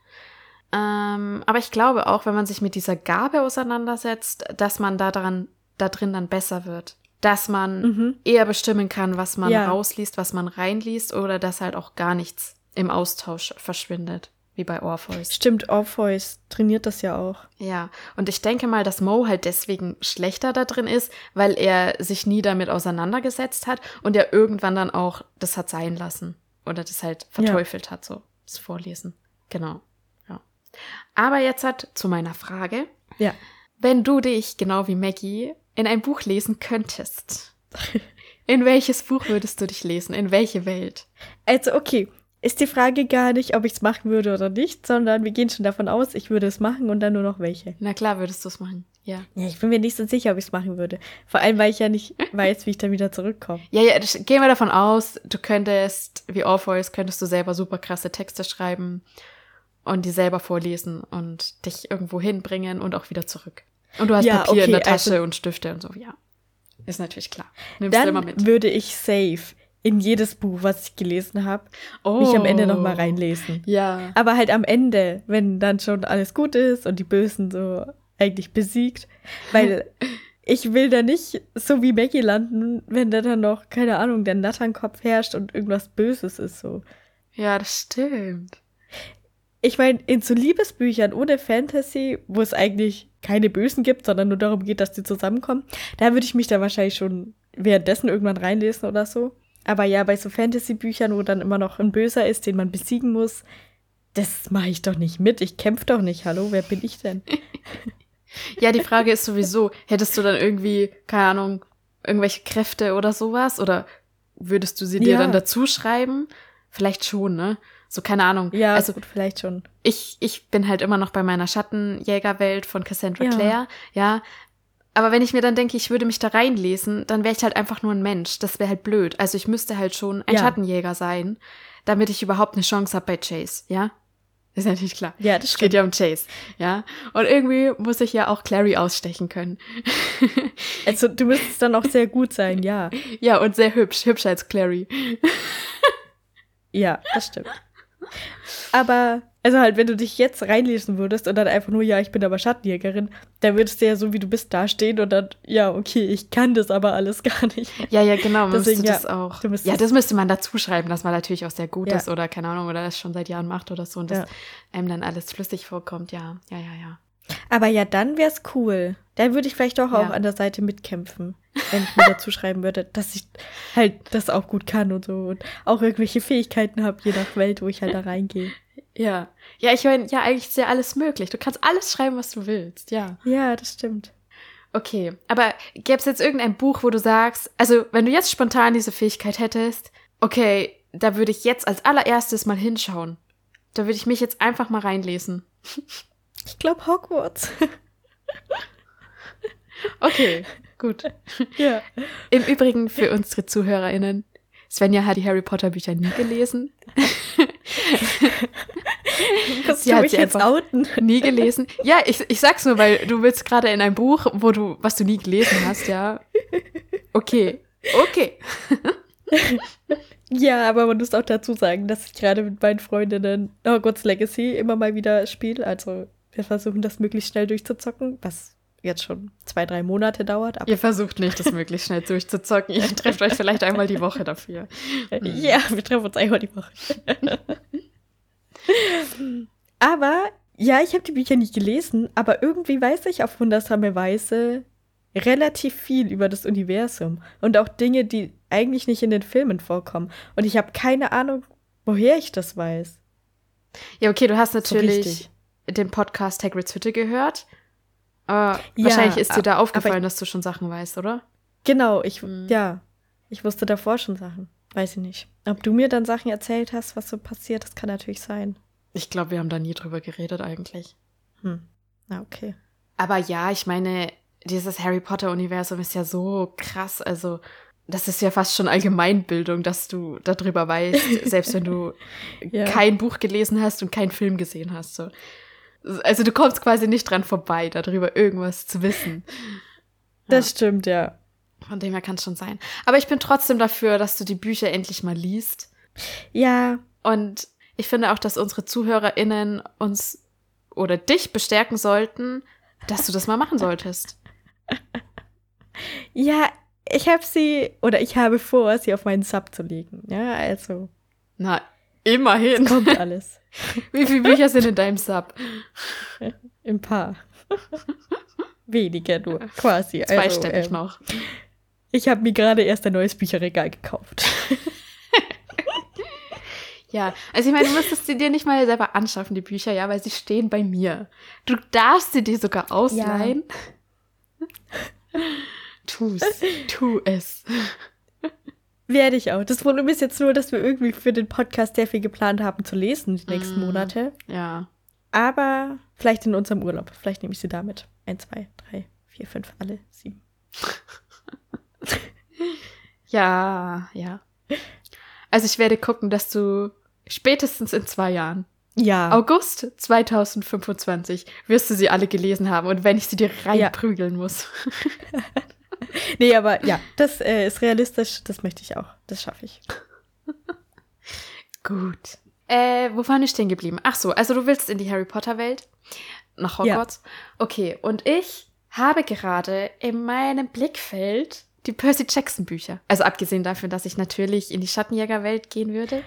Ähm, aber ich glaube auch, wenn man sich mit dieser Gabe auseinandersetzt, dass man da dran, da drin dann besser wird. Dass man Mhm. eher bestimmen kann, was man Ja. rausliest, was man reinliest oder dass halt auch gar nichts im Austausch verschwindet. wie bei Orpheus. Stimmt, Orpheus trainiert das ja auch. Ja, und ich denke mal, dass Mo halt deswegen schlechter da drin ist, weil er sich nie damit auseinandergesetzt hat und er irgendwann dann auch das hat sein lassen oder das halt verteufelt hat, so das Vorlesen. Genau. Aber jetzt hat zu meiner Frage. Ja. Wenn du dich, genau wie Maggie, in ein Buch lesen könntest, [laughs] in welches Buch würdest du dich lesen? In welche Welt? Also, okay, ist die Frage gar nicht, ob ich es machen würde oder nicht, sondern wir gehen schon davon aus, ich würde es machen und dann nur noch welche. Na klar, würdest du es machen. Ja. Ja, ich bin mir nicht so sicher, ob ich es machen würde. Vor allem, weil ich ja nicht [laughs] weiß, wie ich dann wieder zurückkomme. Ja, ja, gehen wir davon aus, du könntest, wie Orpheus, könntest du selber super krasse Texte schreiben und die selber vorlesen und dich irgendwo hinbringen und auch wieder zurück. Und du hast Ja, Papier in okay, der Tasche also- und Stifte und so, ja. Ist natürlich klar. Nimmst du immer Dann mit. würde ich safe in jedes Buch, was ich gelesen habe, Oh. mich am Ende nochmal reinlesen. Ja. Aber halt am Ende, wenn dann schon alles gut ist und die Bösen so eigentlich besiegt. Weil [laughs] ich will da nicht so wie Maggie landen, wenn da dann noch, keine Ahnung, der Natternkopf herrscht und irgendwas Böses ist so. Ja, das stimmt. Ich meine, in so Liebesbüchern ohne Fantasy, wo es eigentlich keine Bösen gibt, sondern nur darum geht, dass die zusammenkommen, da würde ich mich da wahrscheinlich schon währenddessen irgendwann reinlesen oder so. Aber ja, bei so Fantasy-Büchern, wo dann immer noch ein Böser ist, den man besiegen muss, das mache ich doch nicht mit. Ich kämpfe doch nicht. Hallo, wer bin ich denn? [laughs] Ja, die Frage ist sowieso, hättest du dann irgendwie, keine Ahnung, irgendwelche Kräfte oder sowas? Oder würdest du sie dir Ja. dann dazu schreiben? Vielleicht schon, ne? So, keine Ahnung. Ja, also gut, vielleicht schon. ich, ich bin halt immer noch bei meiner Schattenjägerwelt von Cassandra Ja. Clare, ja. Aber wenn ich mir dann denke, ich würde mich da reinlesen, dann wäre ich halt einfach nur ein Mensch. Das wäre halt blöd. Also ich müsste halt schon ein Ja. Schattenjäger sein, damit ich überhaupt eine Chance habe bei Chase, ja? Ist natürlich klar. Ja, das stimmt. geht ja um Chase, ja. Und irgendwie muss ich ja auch Clary ausstechen können. [laughs] Also du müsstest dann auch sehr gut sein, ja. ja, und sehr hübsch, hübscher als Clary. [laughs] Ja, das stimmt. Aber, also halt, wenn du dich jetzt reinlesen würdest und dann einfach nur, ja, ich bin aber Schattenjägerin, dann würdest du ja so, wie du bist, dastehen und dann, ja, okay, ich kann das aber alles [laughs] gar nicht. Ja, ja, genau. Man Deswegen, müsste ja, das auch. du müsstest- ja, das müsste man dazu schreiben, dass man natürlich auch sehr gut Ja. ist oder keine Ahnung, oder das schon seit Jahren macht oder so und dass Ja. einem dann alles flüssig vorkommt. Ja, ja, ja, ja. Aber ja, dann wär's cool. Dann würde ich vielleicht doch auch Ja. an der Seite mitkämpfen, wenn ich mir dazu [laughs] schreiben würde, dass ich halt das auch gut kann und so und auch irgendwelche Fähigkeiten habe, je nach Welt, wo ich halt da reingehe. Ja. Ja, ich meine, ja, eigentlich ist ja alles möglich. Du kannst alles schreiben, was du willst, ja. Ja, das stimmt. Okay, aber gäbe es jetzt irgendein Buch, wo du sagst, also wenn du jetzt spontan diese Fähigkeit hättest, okay, da würde ich jetzt als allererstes mal hinschauen. Da würde ich mich jetzt einfach mal reinlesen. [laughs] Ich glaube Hogwarts. [laughs] Okay, gut. ja. Im Übrigen für unsere ZuhörerInnen, Svenja hat die Harry Potter Bücher nie gelesen. [laughs] Kannst Sie du hat mich sie jetzt outen? Nie gelesen. Ja, ich, ich sag's nur, weil du willst gerade in ein Buch, wo du, was du nie gelesen hast, ja. Okay. Okay. [laughs] Ja, aber man muss auch dazu sagen, dass ich gerade mit meinen Freundinnen Hogwarts Legacy immer mal wieder spiele. Also wir versuchen das möglichst schnell durchzuzocken, was jetzt schon zwei, drei Monate dauert. Ihr versucht nicht, das möglichst schnell durchzuzocken. Ihr trefft euch vielleicht einmal die Woche dafür. ja, wir treffen uns einmal die Woche. [laughs] aber ja, ich habe die Bücher nicht gelesen, aber irgendwie weiß ich auf wundersame Weise relativ viel über das Universum und auch Dinge, die eigentlich nicht in den Filmen vorkommen. Und ich habe keine Ahnung, woher ich das weiß. Ja, okay, du hast So natürlich richtig. Den Podcast Hagrid's Hütte gehört. Aber wahrscheinlich ist dir da aufgefallen, dass du schon Sachen weißt, oder? Genau, ich, Mhm. ja, ich wusste davor schon Sachen. Weiß ich nicht. Ob du mir dann Sachen erzählt hast, was so passiert, das kann natürlich sein. Ich glaube, wir haben da nie drüber geredet eigentlich. Hm. Na, okay. Aber ja, ich meine, dieses Harry Potter-Universum ist ja so krass. Also, das ist ja fast schon Allgemeinbildung, dass du darüber weißt, selbst wenn du [laughs] Ja. kein Buch gelesen hast und keinen Film gesehen hast. So. Also, du kommst quasi nicht dran vorbei, darüber irgendwas zu wissen. [laughs] Das stimmt, ja. Von dem her kann es schon sein. Aber ich bin trotzdem dafür, dass du die Bücher endlich mal liest. Ja, Und ich finde auch, dass unsere ZuhörerInnen uns oder dich bestärken sollten, dass du das mal machen solltest. [laughs] ja, ich habe sie, oder ich habe vor, sie auf meinen Sub zu legen. Ja, also, Na, Immerhin. Kommt alles. [laughs] Wie viele Bücher sind in deinem Sub? Ein paar. Weniger nur, quasi. Zweistellig Also, ähm, noch. Ich habe mir gerade erst ein neues Bücherregal gekauft. [laughs] Ja, also ich meine, du müsstest sie dir nicht mal selber anschaffen, die Bücher, ja, weil sie stehen bei mir. Du darfst sie dir sogar ausleihen. Tu's. [laughs] Tu es. Werde ich auch. Das Problem ist jetzt nur, dass wir irgendwie für den Podcast sehr viel geplant haben zu lesen die nächsten Mm. Monate. Ja. Aber vielleicht in unserem Urlaub. Vielleicht nehme ich sie damit. Ein, zwei, drei, vier, fünf, alle sieben. [laughs] Ja, ja. Also ich werde gucken, dass du spätestens in zwei Jahren, Ja. August 2025, wirst du sie alle gelesen haben. Und wenn ich sie dir reinprügeln muss. [laughs] [laughs] Nee, aber ja, das äh, ist realistisch. Das möchte ich auch. Das schaffe ich. Gut. Äh, wo waren wir stehen geblieben? Ach so, also du willst in die Harry Potter Welt? Nach Ja. Hogwarts? Okay, und ich habe gerade in meinem Blickfeld die Percy Jackson Bücher. Also abgesehen davon, dass ich natürlich in die Schattenjägerwelt gehen würde.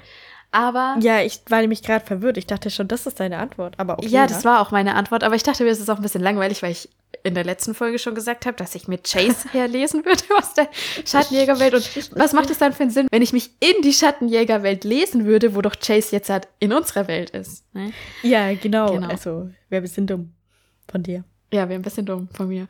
Aber Ja, ich war nämlich gerade verwirrt. Ich dachte schon, das ist deine Antwort. Aber okay. ja, das war auch meine Antwort. Aber ich dachte mir, es ist auch ein bisschen langweilig, weil ich in der letzten Folge schon gesagt habe, dass ich mit Chase [laughs] herlesen würde aus der Schattenjägerwelt. Und was macht es dann für einen Sinn, wenn ich mich in die Schattenjägerwelt lesen würde, wo doch Chase jetzt halt in unserer Welt ist? Ne? Ja, genau. Genau. Also, wäre ein bisschen dumm von dir. Ja, wäre ein bisschen dumm von mir.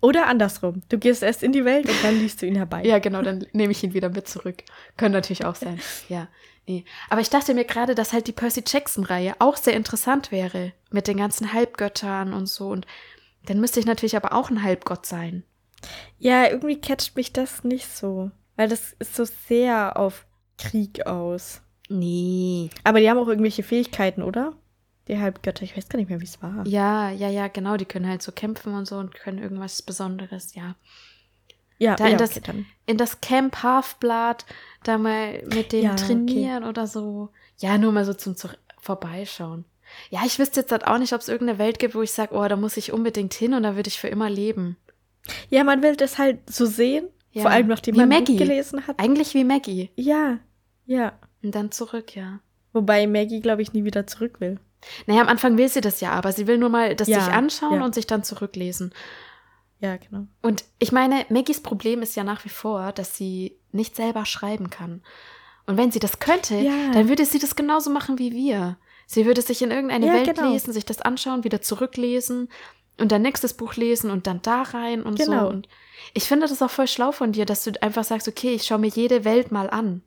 Oder andersrum. Du gehst erst in die Welt und dann liest du ihn herbei. Ja, genau, dann nehme ich ihn wieder mit zurück. Können natürlich auch sein. Ja, nee. Aber ich dachte mir gerade, dass halt die Percy Jackson-Reihe auch sehr interessant wäre. Mit den ganzen Halbgöttern und so. Und dann müsste ich natürlich aber auch ein Halbgott sein. Ja, irgendwie catcht mich das nicht so. Weil das ist so sehr auf Krieg aus. Nee. Aber die haben auch irgendwelche Fähigkeiten, oder? Die Halbgötter. Ich weiß gar nicht mehr, wie es war. Ja, ja, ja, genau. Die können halt so kämpfen und so und können irgendwas Besonderes, ja. Ja, Da in ja, das- okay, dann. In das Camp Halfblood, da mal mit denen Ja, okay. trainieren oder so. Ja, nur mal so zum Zur Vorbeischauen. Ja, ich wüsste jetzt halt auch nicht, ob es irgendeine Welt gibt, wo ich sage, oh, da muss ich unbedingt hin und da würde ich für immer leben. Ja, man will das halt so sehen. Ja. Vor allem, nachdem Wie man Maggie. Gelesen hat. Eigentlich wie Maggie. Ja, ja. Und dann zurück, ja. Wobei Maggie, glaube ich, nie wieder zurück will. Naja, am Anfang will sie das ja, aber sie will nur mal das Ja, sich anschauen ja. und sich dann zurücklesen. Ja, genau. Und ich meine, Maggies Problem ist ja nach wie vor, dass sie nicht selber schreiben kann. Und wenn sie das könnte, Ja. dann würde sie das genauso machen wie wir. Sie würde sich in irgendeine Ja, Welt genau. lesen, sich das anschauen, wieder zurücklesen und dann nächstes Buch lesen und dann da rein und Genau. so. Und ich finde das auch voll schlau von dir, dass du einfach sagst, okay, ich schaue mir jede Welt mal an.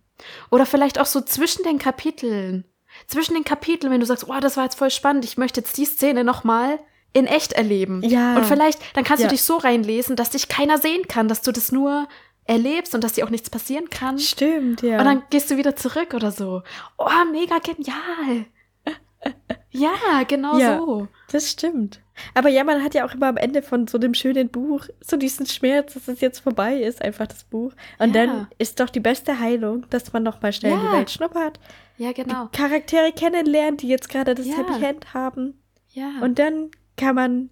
Oder vielleicht auch so zwischen den Kapiteln. Zwischen den Kapiteln, wenn du sagst, oh, das war jetzt voll spannend, ich möchte jetzt die Szene nochmal in echt erleben. Ja. Und vielleicht, dann kannst Ja. du dich so reinlesen, dass dich keiner sehen kann, dass du das nur erlebst und dass dir auch nichts passieren kann. Stimmt, ja. Und dann gehst du wieder zurück oder so. Oh, mega genial. [laughs] Ja, genau Ja. so. Das stimmt. Aber ja, man hat ja auch immer am Ende von so einem schönen Buch so diesen Schmerz, dass es jetzt vorbei ist, einfach das Buch. Und Ja. dann ist doch die beste Heilung, dass man noch mal schnell in Ja. die Welt schnuppert, Ja, genau. Charaktere kennenlernt, die jetzt gerade das. Happy End haben. Ja. Und dann kann man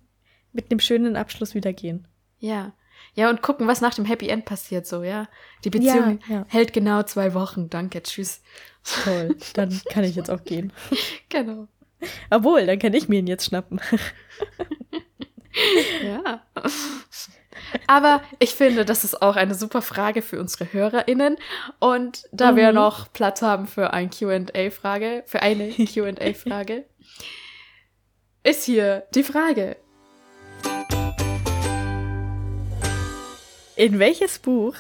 mit einem schönen Abschluss wieder gehen. ja. Ja, und gucken, was nach dem Happy End passiert, so, ja. Die Beziehung Ja, ja. hält genau zwei Wochen. Danke, tschüss. Toll. Dann [laughs] kann ich jetzt auch gehen. [laughs] Genau. Obwohl, dann kann ich mir ihn jetzt schnappen. [laughs] Ja. Aber ich finde, das ist auch eine super Frage für unsere HörerInnen. Und da wir Mhm. noch Platz haben für ein QA-Frage, für eine QA-Frage, ist hier die Frage. In welches Buch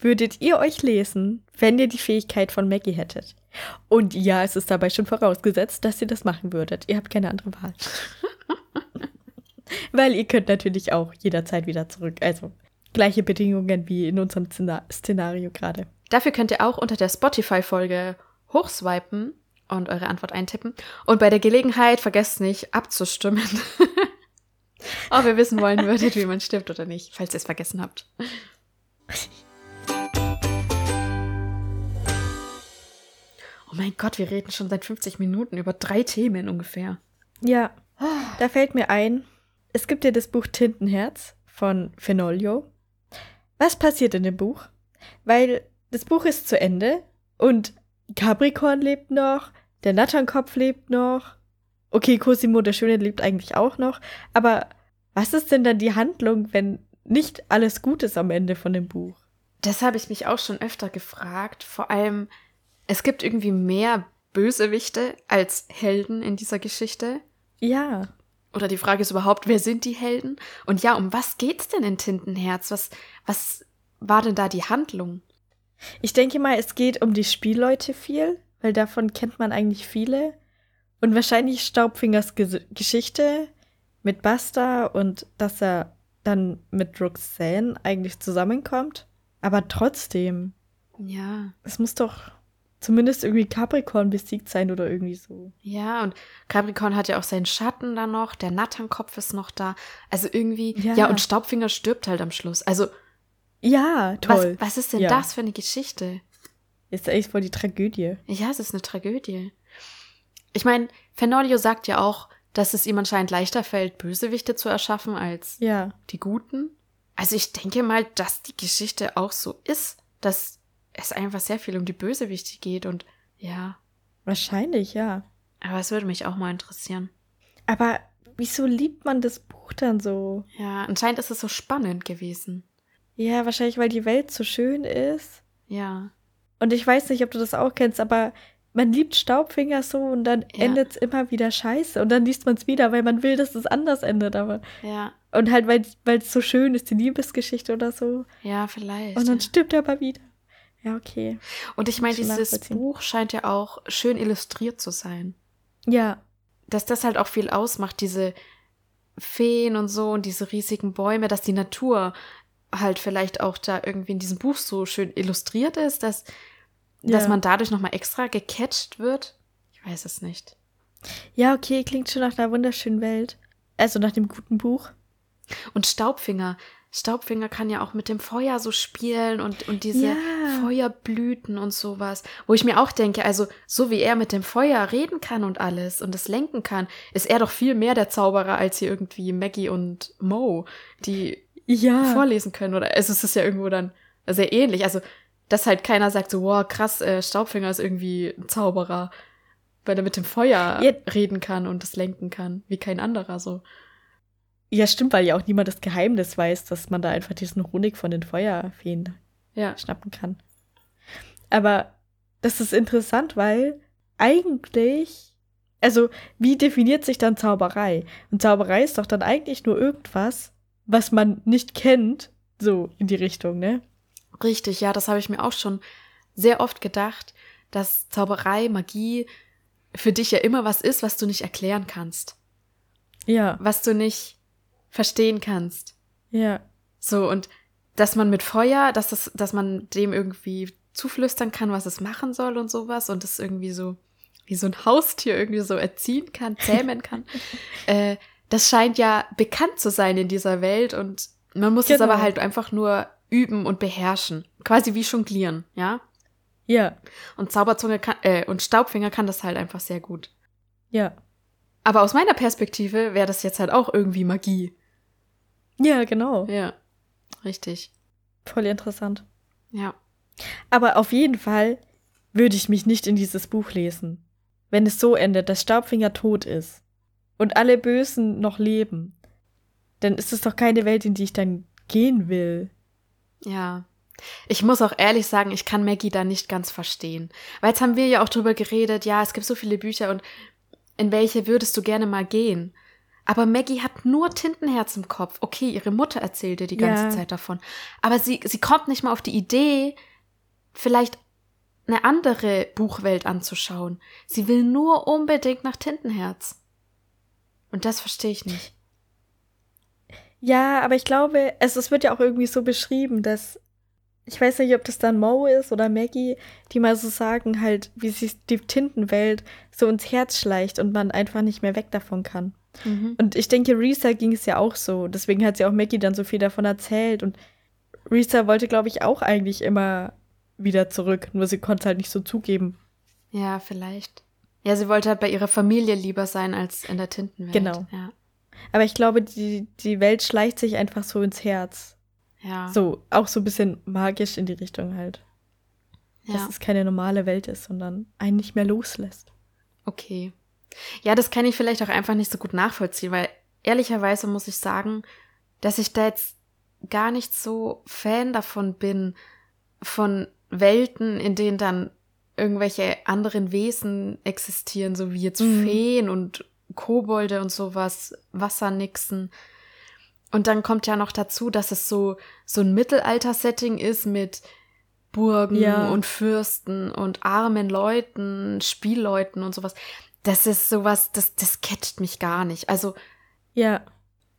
würdet ihr euch lesen, wenn ihr die Fähigkeit von Maggie hättet? Und ja, es ist dabei schon vorausgesetzt, dass ihr das machen würdet. Ihr habt keine andere Wahl. [laughs] Weil ihr könnt natürlich auch jederzeit wieder zurück. Also gleiche Bedingungen wie in unserem Szena- Szenario gerade. Dafür könnt ihr auch unter der Spotify-Folge hochswipen und eure Antwort eintippen. Und bei der Gelegenheit vergesst nicht abzustimmen. [laughs] Ob ihr wissen wollen würdet, wie man stirbt oder nicht, falls ihr es vergessen habt. Oh mein Gott, wir reden schon seit 50 Minuten über drei Themen ungefähr. Ja, da fällt mir ein, es gibt ja das Buch Tintenherz von Fenolio. Was passiert in dem Buch? Weil das Buch ist zu Ende und Capricorn lebt noch, der Natternkopf lebt noch. Okay, Cosimo der Schöne lebt eigentlich auch noch. Aber was ist denn dann die Handlung, wenn nicht alles gut ist am Ende von dem Buch? Das habe ich mich auch schon öfter gefragt. Vor allem, es gibt irgendwie mehr Bösewichte als Helden in dieser Geschichte. Ja. Oder die Frage ist überhaupt, wer sind die Helden? Und ja, um was geht's denn in Tintenherz? Was, was war denn da die Handlung? Ich denke mal, es geht um die Spielleute viel, weil davon kennt man eigentlich viele. Und wahrscheinlich Staubfingers Ges Geschichte mit Basta und dass er dann mit Roxanne eigentlich zusammenkommt. Aber trotzdem. Ja. Es muss doch zumindest irgendwie Capricorn besiegt sein oder irgendwie so. Ja, und Capricorn hat ja auch seinen Schatten da noch, der Natternkopf ist noch da. Also irgendwie, ja, Ja. und Staubfinger stirbt halt am Schluss. Also, Ja, toll. was, was ist denn Ja. das für eine Geschichte? Ist echt voll die Tragödie. Ja, es ist eine Tragödie. Ich meine, Fenolio sagt ja auch, dass es ihm anscheinend leichter fällt, Bösewichte zu erschaffen als Ja. die Guten. Also ich denke mal, dass die Geschichte auch so ist, dass es einfach sehr viel um die Bösewichte geht und ja, Wahrscheinlich, ja. aber es würde mich auch mal interessieren. Aber wieso liebt man das Buch dann so? Ja, anscheinend ist es so spannend gewesen. Ja, wahrscheinlich, weil die Welt so schön ist. Ja. Und ich weiß nicht, ob du das auch kennst, aber man liebt Staubfinger so und dann Ja. endet es immer wieder scheiße. Und dann liest man es wieder, weil man will, dass es anders endet. Aber Ja, und halt, weil es so schön ist, die Liebesgeschichte oder so. ja, vielleicht. Und dann ja. stirbt er aber wieder. Ja, okay. Und ich meine, dieses. Buch scheint ja auch schön illustriert zu sein. Ja, Dass das halt auch viel ausmacht, diese Feen und so und diese riesigen Bäume, dass die Natur halt vielleicht auch da irgendwie in diesem Buch so schön illustriert ist, dass, dass Ja. man dadurch nochmal extra gecatcht wird. Ich weiß es nicht. ja, okay, klingt schon nach einer wunderschönen Welt. Also nach dem guten Buch. Und Staubfinger. Staubfinger kann ja auch mit dem Feuer so spielen und, und diese Ja. Feuerblüten und sowas. Wo ich mir auch denke, also so wie er mit dem Feuer reden kann und alles und es lenken kann, ist er doch viel mehr der Zauberer als hier irgendwie Maggie und Mo, die Ja. vorlesen können. Oder also es ist ja irgendwo dann sehr ähnlich. Also, dass halt keiner sagt so, wow, krass, äh, Staubfinger ist irgendwie ein Zauberer, weil er mit dem Feuer Ja. reden kann und es lenken kann, wie kein anderer so. Ja, stimmt, weil ja auch niemand das Geheimnis weiß, dass man da einfach diesen Honig von den Feuerfeen Ja. schnappen kann. Aber das ist interessant, weil eigentlich, also wie definiert sich dann Zauberei? Und Zauberei ist doch dann eigentlich nur irgendwas, was man nicht kennt, so in die Richtung, ne? Richtig, ja, das habe ich mir auch schon sehr oft gedacht, dass Zauberei, Magie für dich ja immer was ist, was du nicht erklären kannst, Ja, was du nicht verstehen kannst. ja, So, und dass man mit Feuer, dass, das, dass man dem irgendwie zuflüstern kann, was es machen soll und sowas und es irgendwie so wie so ein Haustier irgendwie so erziehen kann, zähmen [laughs] kann. äh, das scheint ja bekannt zu sein in dieser Welt und man muss es Genau. aber halt einfach nur üben und beherrschen. Quasi wie jonglieren, ja? ja, Und Zauberzunge kann, äh, und Staubfinger kann das halt einfach sehr gut. ja. Aber aus meiner Perspektive wäre das jetzt halt auch irgendwie Magie. Ja, genau. Ja. Richtig. Voll interessant. Ja. Aber auf jeden Fall würde ich mich nicht in dieses Buch lesen. Wenn es so endet, dass Staubfinger tot ist und alle Bösen noch leben, dann ist es doch keine Welt, in die ich dann gehen will. Ja. Ich muss auch ehrlich sagen, ich kann Maggie da nicht ganz verstehen. Weil jetzt haben wir ja auch drüber geredet, ja, es gibt so viele Bücher und in welche würdest du gerne mal gehen? Aber Maggie hat nur Tintenherz im Kopf. Okay, ihre Mutter erzählt ihr die ganze Ja. Zeit davon. Aber sie, sie kommt nicht mal auf die Idee, vielleicht eine andere Buchwelt anzuschauen. Sie will nur unbedingt nach Tintenherz. Und das verstehe ich nicht. Ja, aber ich glaube, es, es wird ja auch irgendwie so beschrieben, dass ich weiß nicht, ob das dann Mo ist oder Maggie, die mal so sagen, halt, wie sich die Tintenwelt so ins Herz schleicht und man einfach nicht mehr weg davon kann. Mhm. Und ich denke, Risa ging es ja auch so. Deswegen hat sie auch Maggie dann so viel davon erzählt. Und Risa wollte, glaube ich, auch eigentlich immer wieder zurück. Nur sie konnte es halt nicht so zugeben. Ja, vielleicht. Ja, sie wollte halt bei ihrer Familie lieber sein als in der Tintenwelt. Genau. Ja. Aber ich glaube, die, die Welt schleicht sich einfach so ins Herz. ja. So, auch so ein bisschen magisch in die Richtung halt. Ja. dass es keine normale Welt ist, sondern einen nicht mehr loslässt. Okay. Ja, das kann ich vielleicht auch einfach nicht so gut nachvollziehen, weil ehrlicherweise muss ich sagen, dass ich da jetzt gar nicht so Fan davon bin, von Welten, in denen dann irgendwelche anderen Wesen existieren, so wie jetzt Mhm. Feen und Kobolde und sowas, Wassernixen. Und dann kommt ja noch dazu, dass es so, so ein Mittelalter-Setting ist mit Burgen Ja. und Fürsten und armen Leuten, Spielleuten und sowas. Das ist sowas, das, das catcht mich gar nicht. Also, Ja,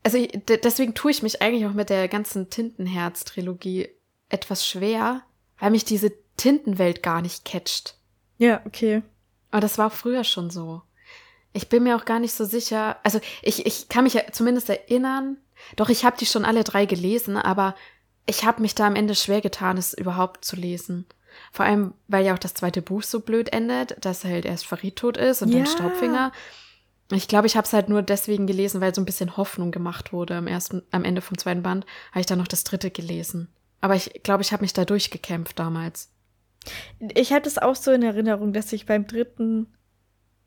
also ich- de- deswegen tue ich mich eigentlich auch mit der ganzen Tintenherz-Trilogie etwas schwer, weil mich diese Tintenwelt gar nicht catcht. ja, okay. Aber das war früher schon so. Ich bin mir auch gar nicht so sicher. Also ich, ich kann mich ja zumindest erinnern. Doch ich habe die schon alle drei gelesen, aber ich habe mich da am Ende schwer getan, es überhaupt zu lesen. Vor allem, weil ja auch das zweite Buch so blöd endet, dass halt erst Farid tot ist und Ja. dann Staubfinger. Ich glaube, ich habe es halt nur deswegen gelesen, weil so ein bisschen Hoffnung gemacht wurde am ersten, am Ende vom zweiten Band, habe ich dann noch das dritte gelesen. Aber ich glaube, ich habe mich da durchgekämpft damals. Ich hatte es auch so in Erinnerung, dass ich beim dritten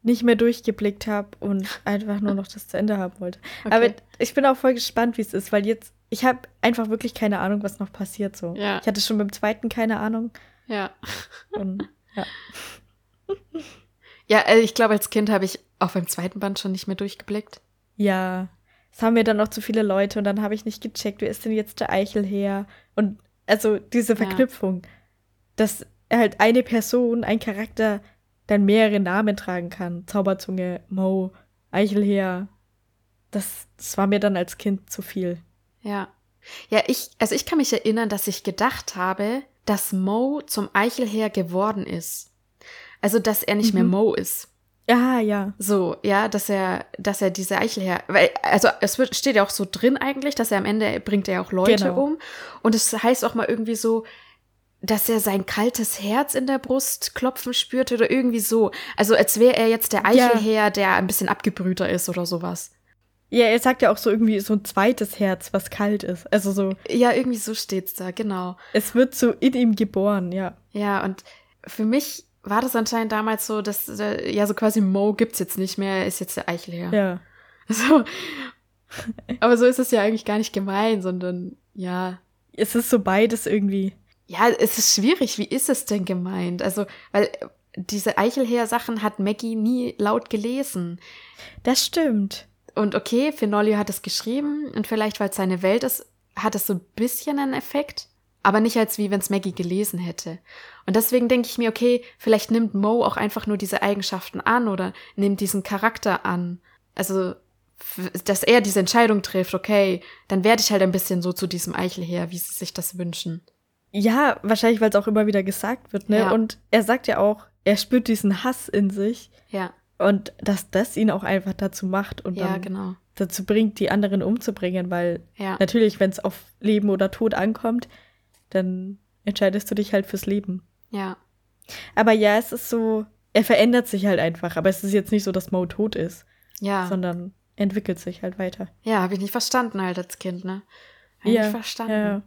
nicht mehr durchgeblickt habe und [laughs] einfach nur noch das zu Ende haben wollte. Aber ich bin auch voll gespannt, wie es ist, weil jetzt, ich habe einfach wirklich keine Ahnung, was noch passiert so. Ja. Ich hatte schon beim zweiten keine Ahnung. ja. Und ja. Ja, also ich glaube, als Kind habe ich auch beim zweiten Band schon nicht mehr durchgeblickt. Ja, es haben mir dann noch zu viele Leute und dann habe ich nicht gecheckt, wer ist denn jetzt der Eichel her? Und also diese Ja. Verknüpfung, dass halt eine Person, ein Charakter dann mehrere Namen tragen kann. Zauberzunge, Mo, Eichelheer. Das, das war mir dann als Kind zu viel. Ja. Ja, ich, also ich kann mich erinnern, dass ich gedacht habe, dass Mo zum Eichelherr geworden ist. Also, dass er nicht mehr Mhm. Mo ist. Ja, ja. So, ja, dass er, dass er diese Eichelherr, weil, also es wird, steht ja auch so drin eigentlich, dass er am Ende bringt er ja auch Leute Genau. um. Und es heißt auch mal irgendwie so, dass er sein kaltes Herz in der Brust klopfen spürte oder irgendwie so. Also als wäre er jetzt der Ja. Eichelherr, der ein bisschen abgebrühter ist oder sowas. Ja, er sagt ja auch so irgendwie so ein zweites Herz, was kalt ist. Also so, Ja, irgendwie so steht's da, genau. es wird so in ihm geboren, ja. Ja, und für mich war das anscheinend damals so, dass, äh, ja, so quasi Mo gibt's jetzt nicht mehr, er ist jetzt der Eichelherr. Ja. [laughs] So. Aber so ist es ja eigentlich gar nicht gemein, sondern ja. Es ist so beides irgendwie. Ja, es ist schwierig. Wie ist es denn gemeint? Also, weil äh, diese Eichelherr-Sachen hat Maggie nie laut gelesen. Das stimmt. Und okay, Fenolio hat es geschrieben und vielleicht, weil es seine Welt ist, hat es so ein bisschen einen Effekt, aber nicht als wie wenn es Maggie gelesen hätte. Und deswegen denke ich mir, okay, vielleicht nimmt Mo auch einfach nur diese Eigenschaften an oder nimmt diesen Charakter an. Also, dass er diese Entscheidung trifft, okay, dann werde ich halt ein bisschen so zu diesem Eichelherr, wie sie sich das wünschen. Ja, wahrscheinlich, weil es auch immer wieder gesagt wird, ne? Ja. Und er sagt ja auch, er spürt diesen Hass in sich Ja, und dass das ihn auch einfach dazu macht und ja, dann genau. dazu bringt, die anderen umzubringen, weil Ja, natürlich, wenn es auf Leben oder Tod ankommt, dann entscheidest du dich halt fürs Leben. ja, Aber ja, es ist so, er verändert sich halt einfach, aber es ist jetzt nicht so, dass Mo tot ist, ja. sondern entwickelt sich halt weiter. Ja, habe ich nicht verstanden halt als Kind, ne? Hab ich nicht verstanden. Ja.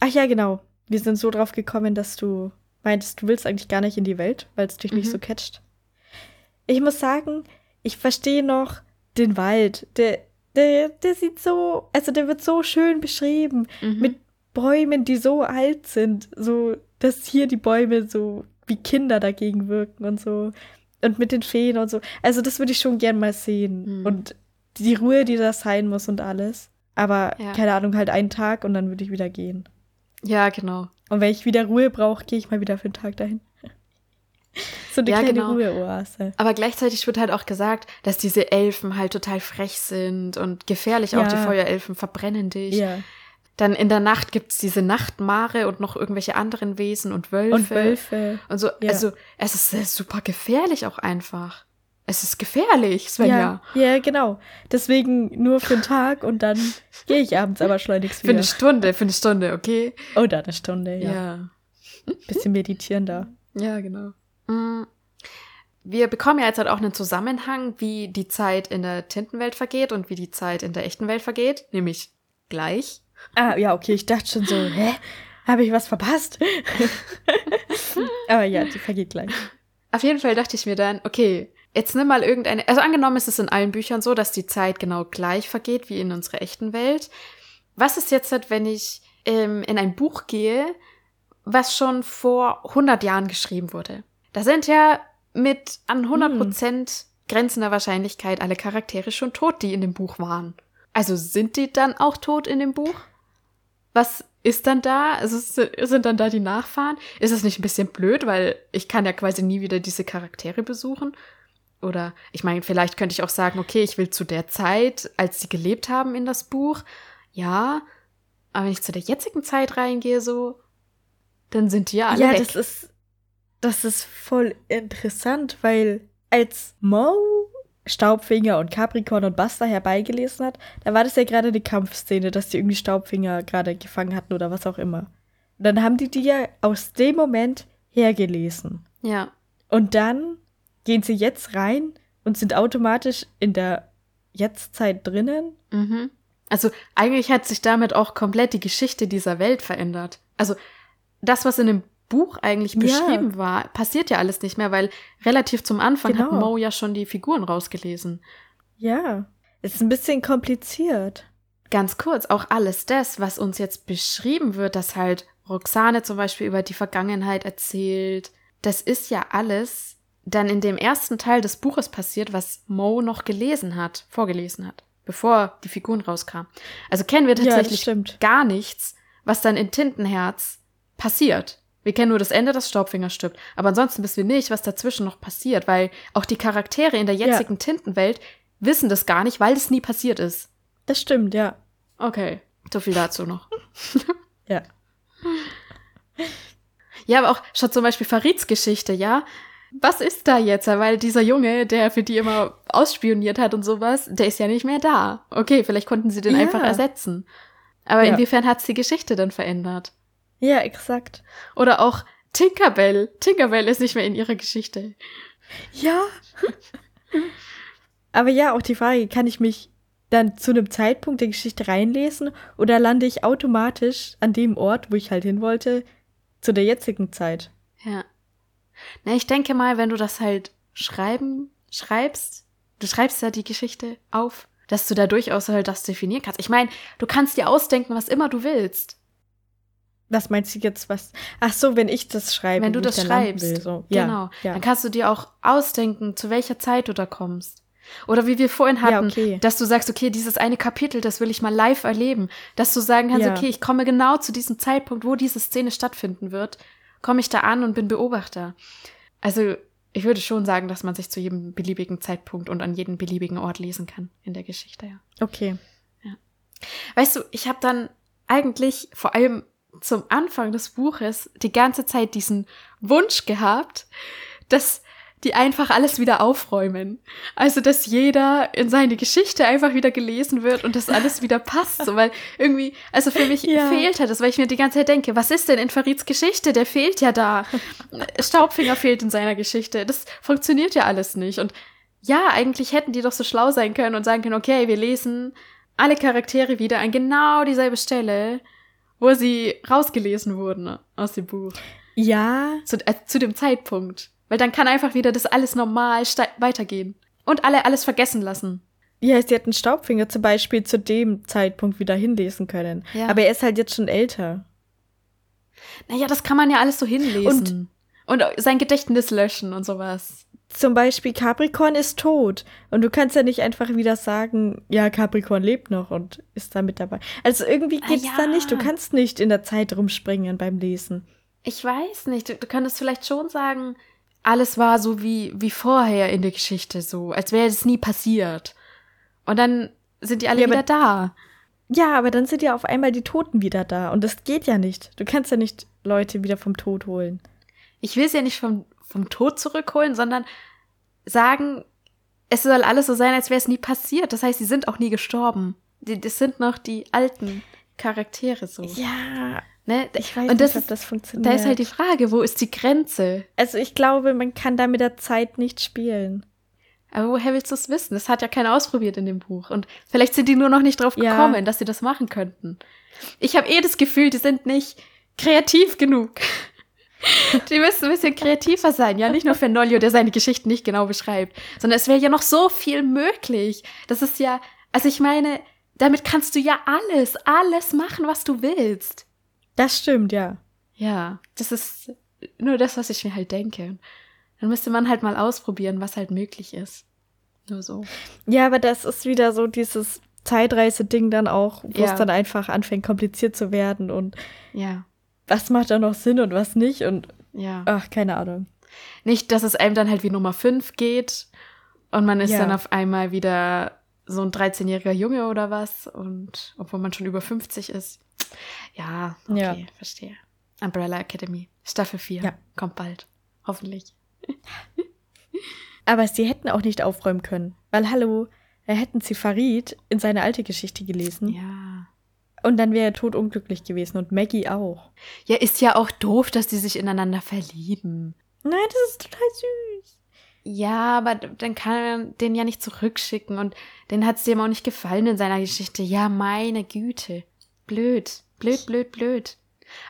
Ach ja, genau. Wir sind so drauf gekommen, dass du meintest, du willst eigentlich gar nicht in die Welt, weil es dich nicht Mhm. so catcht. Ich muss sagen, ich verstehe noch den Wald. Der, der, der sieht so, also der wird so schön beschrieben. Mhm. Mit Bäumen, die so alt sind. So, dass hier die Bäume so wie Kinder dagegen wirken und so. Und mit den Feen und so. Also, das würde ich schon gern mal sehen. Mhm. Und die Ruhe, die da sein muss und alles. Aber, Ja. keine Ahnung, halt einen Tag und dann würde ich wieder gehen. Ja, genau. Und wenn ich wieder Ruhe brauche, gehe ich mal wieder für einen Tag dahin. [laughs] so eine Ja, kleine genau. Ruheoase. Aber gleichzeitig wird halt auch gesagt, dass diese Elfen halt total frech sind und gefährlich. Auch Ja. die Feuerelfen verbrennen dich. Ja. Dann in der Nacht gibt's diese Nachtmare und noch irgendwelche anderen Wesen und Wölfe. Und Wölfe. Und so, Ja. also es ist super gefährlich auch einfach. Es ist gefährlich, Svenja. Ja, ja, genau. Deswegen nur für einen Tag und dann gehe ich abends aber schleunigst Für wieder. eine Stunde, für eine Stunde, okay? Oder eine Stunde, ja. Ja. Bisschen meditieren da. Ja, genau. Mm. Wir bekommen ja jetzt halt auch einen Zusammenhang, wie die Zeit in der Tintenwelt vergeht und wie die Zeit in der echten Welt vergeht, nämlich gleich. Ah, ja, okay, ich dachte schon so, hä? Habe ich was verpasst? [laughs] [laughs] Aber ja, die vergeht gleich. Auf jeden Fall dachte ich mir dann, okay, jetzt nimm mal irgendeine. Also angenommen ist es in allen Büchern so, dass die Zeit genau gleich vergeht wie in unserer echten Welt. Was ist jetzt, wenn ich ähm, in ein Buch gehe, was schon vor 100 Jahren geschrieben wurde? Da sind ja mit an 100 Prozent grenzender Wahrscheinlichkeit alle Charaktere schon tot, die in dem Buch waren. Also sind die dann auch tot in dem Buch? Was ist dann da? Also sind dann da die Nachfahren? Ist das nicht ein bisschen blöd, weil ich kann ja quasi nie wieder diese Charaktere besuchen? Oder ich meine, vielleicht könnte ich auch sagen, okay, ich will zu der Zeit, als sie gelebt haben in das Buch. Ja, aber wenn ich zu der jetzigen Zeit reingehe, so, dann sind die ja alle ja, weg. das ist, das ist voll interessant, weil als Mo Staubfinger und Capricorn und Buster herbeigelesen hat, da war das ja gerade die Kampfszene, dass die irgendwie Staubfinger gerade gefangen hatten oder was auch immer. Und dann haben die die ja aus dem Moment hergelesen. ja. Und dann gehen sie jetzt rein und sind automatisch in der Jetztzeit drinnen. Mhm. Also eigentlich hat sich damit auch komplett die Geschichte dieser Welt verändert. Also das, was in dem Buch eigentlich Ja. beschrieben war, passiert ja alles nicht mehr, weil relativ zum Anfang hat Genau. Mo ja schon die Figuren rausgelesen. Ja. Es ist ein bisschen kompliziert. Ganz kurz, auch alles das, was uns jetzt beschrieben wird, dass halt Roxane zum Beispiel über die Vergangenheit erzählt, das ist ja alles dann in dem ersten Teil des Buches passiert, was Mo noch gelesen hat, vorgelesen hat, bevor die Figuren rauskamen. Also kennen wir Ja, das tatsächlich stimmt. gar nichts, was dann in Tintenherz passiert. Wir kennen nur das Ende, dass Staubfinger stirbt. Aber ansonsten wissen wir nicht, was dazwischen noch passiert, weil auch die Charaktere in der Ja. jetzigen Tintenwelt wissen das gar nicht, weil das nie passiert ist. Das stimmt, ja. Okay, so viel dazu noch. [laughs] Ja. Ja, aber auch schon zum Beispiel Farids Geschichte, ja. Was ist da jetzt? Weil dieser Junge, der für die immer ausspioniert hat und sowas, der ist ja nicht mehr da. Okay, vielleicht konnten sie den Ja. einfach ersetzen. Aber Ja. inwiefern hat's die Geschichte dann verändert? Ja, exakt. Oder auch Tinkerbell. Tinkerbell ist nicht mehr in ihrer Geschichte. Ja. [laughs] Aber ja, auch die Frage, kann ich mich dann zu einem Zeitpunkt der Geschichte reinlesen oder lande ich automatisch an dem Ort, wo ich halt hin wollte, zu der jetzigen Zeit? Ja. Na, ich denke mal, wenn du das halt schreiben, schreibst, du schreibst ja die Geschichte auf, dass du da durchaus halt das definieren kannst. Ich meine, du kannst dir ausdenken, was immer du willst. Was meinst du jetzt, was? Ach so, wenn ich das schreibe. Wenn du das schreibst. Will, so. ja, Genau. Ja. Dann kannst du dir auch ausdenken, zu welcher Zeit du da kommst. Oder wie wir vorhin hatten, Ja, okay. dass du sagst, okay, dieses eine Kapitel, das will ich mal live erleben. Dass du sagen kannst, Ja. okay, ich komme genau zu diesem Zeitpunkt, wo diese Szene stattfinden wird, komme ich da an und bin Beobachter. Also, ich würde schon sagen, dass man sich zu jedem beliebigen Zeitpunkt und an jedem beliebigen Ort lesen kann in der Geschichte, ja. Okay. Weißt du, ich habe dann eigentlich vor allem zum Anfang des Buches die ganze Zeit diesen Wunsch gehabt, dass die einfach alles wieder aufräumen. Also, dass jeder in seine Geschichte einfach wieder gelesen wird und dass alles wieder passt. So, weil irgendwie, also für mich Ja. fehlt halt das, weil ich mir die ganze Zeit denke, was ist denn in Farids Geschichte? Der fehlt ja da. Staubfinger fehlt in seiner Geschichte. Das funktioniert ja alles nicht. Und ja, eigentlich hätten die doch so schlau sein können und sagen können, okay, wir lesen alle Charaktere wieder an genau dieselbe Stelle, wo sie rausgelesen wurden aus dem Buch. Ja, Zu, äh, zu dem Zeitpunkt. Weil dann kann einfach wieder das alles normal weitergehen. Und alle alles vergessen lassen. ja, sie hätten Staubfinger zum Beispiel zu dem Zeitpunkt wieder hinlesen können. Ja. Aber er ist halt jetzt schon älter. Naja, das kann man ja alles so hinlesen. Und, sein Gedächtnis löschen und sowas. Zum Beispiel Capricorn ist tot. Und du kannst ja nicht einfach wieder sagen, ja, Capricorn lebt noch und ist da mit dabei. Also irgendwie Ah, geht's ja. da nicht. Du kannst nicht in der Zeit rumspringen beim Lesen. Ich weiß nicht. Du, du könntest vielleicht schon sagen, alles war so wie, wie vorher in der Geschichte so, als wäre es nie passiert. Und dann sind die alle Ja, aber- wieder da. Ja, aber dann sind ja auf einmal die Toten wieder da. Und das geht ja nicht. Du kannst ja nicht Leute wieder vom Tod holen. Ich will sie ja nicht vom, vom Tod zurückholen, sondern sagen, es soll alles so sein, als wäre es nie passiert. Das heißt, sie sind auch nie gestorben. Die, das sind noch die alten Charaktere so. Ja, Ne? ich weiß Und das nicht, ob ist, das funktioniert. da ist halt die Frage, wo ist die Grenze? also ich glaube, man kann da mit der Zeit nicht spielen. Aber woher willst du es wissen? Das hat ja keiner ausprobiert in dem Buch. Und vielleicht sind die nur noch nicht drauf Ja. gekommen, dass sie das machen könnten. Ich habe eh das Gefühl, die sind nicht kreativ genug. [laughs] Die müssen ein bisschen kreativer sein, ja, nicht nur Fenolio, der seine Geschichten nicht genau beschreibt, sondern es wäre ja noch so viel möglich. Das ist ja, also ich meine, damit kannst du ja alles, alles machen, was du willst. Das stimmt, ja. Ja, das ist nur das, was ich mir halt denke. Dann müsste man halt mal ausprobieren, was halt möglich ist. Nur so. Ja, aber das ist wieder so dieses Zeitreise-Ding dann auch, wo Ja. es dann einfach anfängt, kompliziert zu werden und Ja, was macht da noch Sinn und was nicht und ja. ach, keine Ahnung. Nicht, dass es einem dann halt wie Nummer 5 geht und man ist Ja. dann auf einmal wieder so ein 13-jähriger Junge oder was und obwohl man schon über 50 ist. Ja, okay, Ja. verstehe. Umbrella Academy, Staffel 4, Ja. kommt bald. Hoffentlich. Aber sie hätten auch nicht aufräumen können, weil hallo, da hätten sie Farid in seine alte Geschichte gelesen Ja. und dann wäre er totunglücklich gewesen und Maggie auch. Ja, ist ja auch doof, dass die sich ineinander verlieben. Nein, das ist total süß. Ja, aber dann kann er den ja nicht zurückschicken und den hat es dem auch nicht gefallen in seiner Geschichte. Ja, meine Güte. Blöd, blöd, blöd, blöd.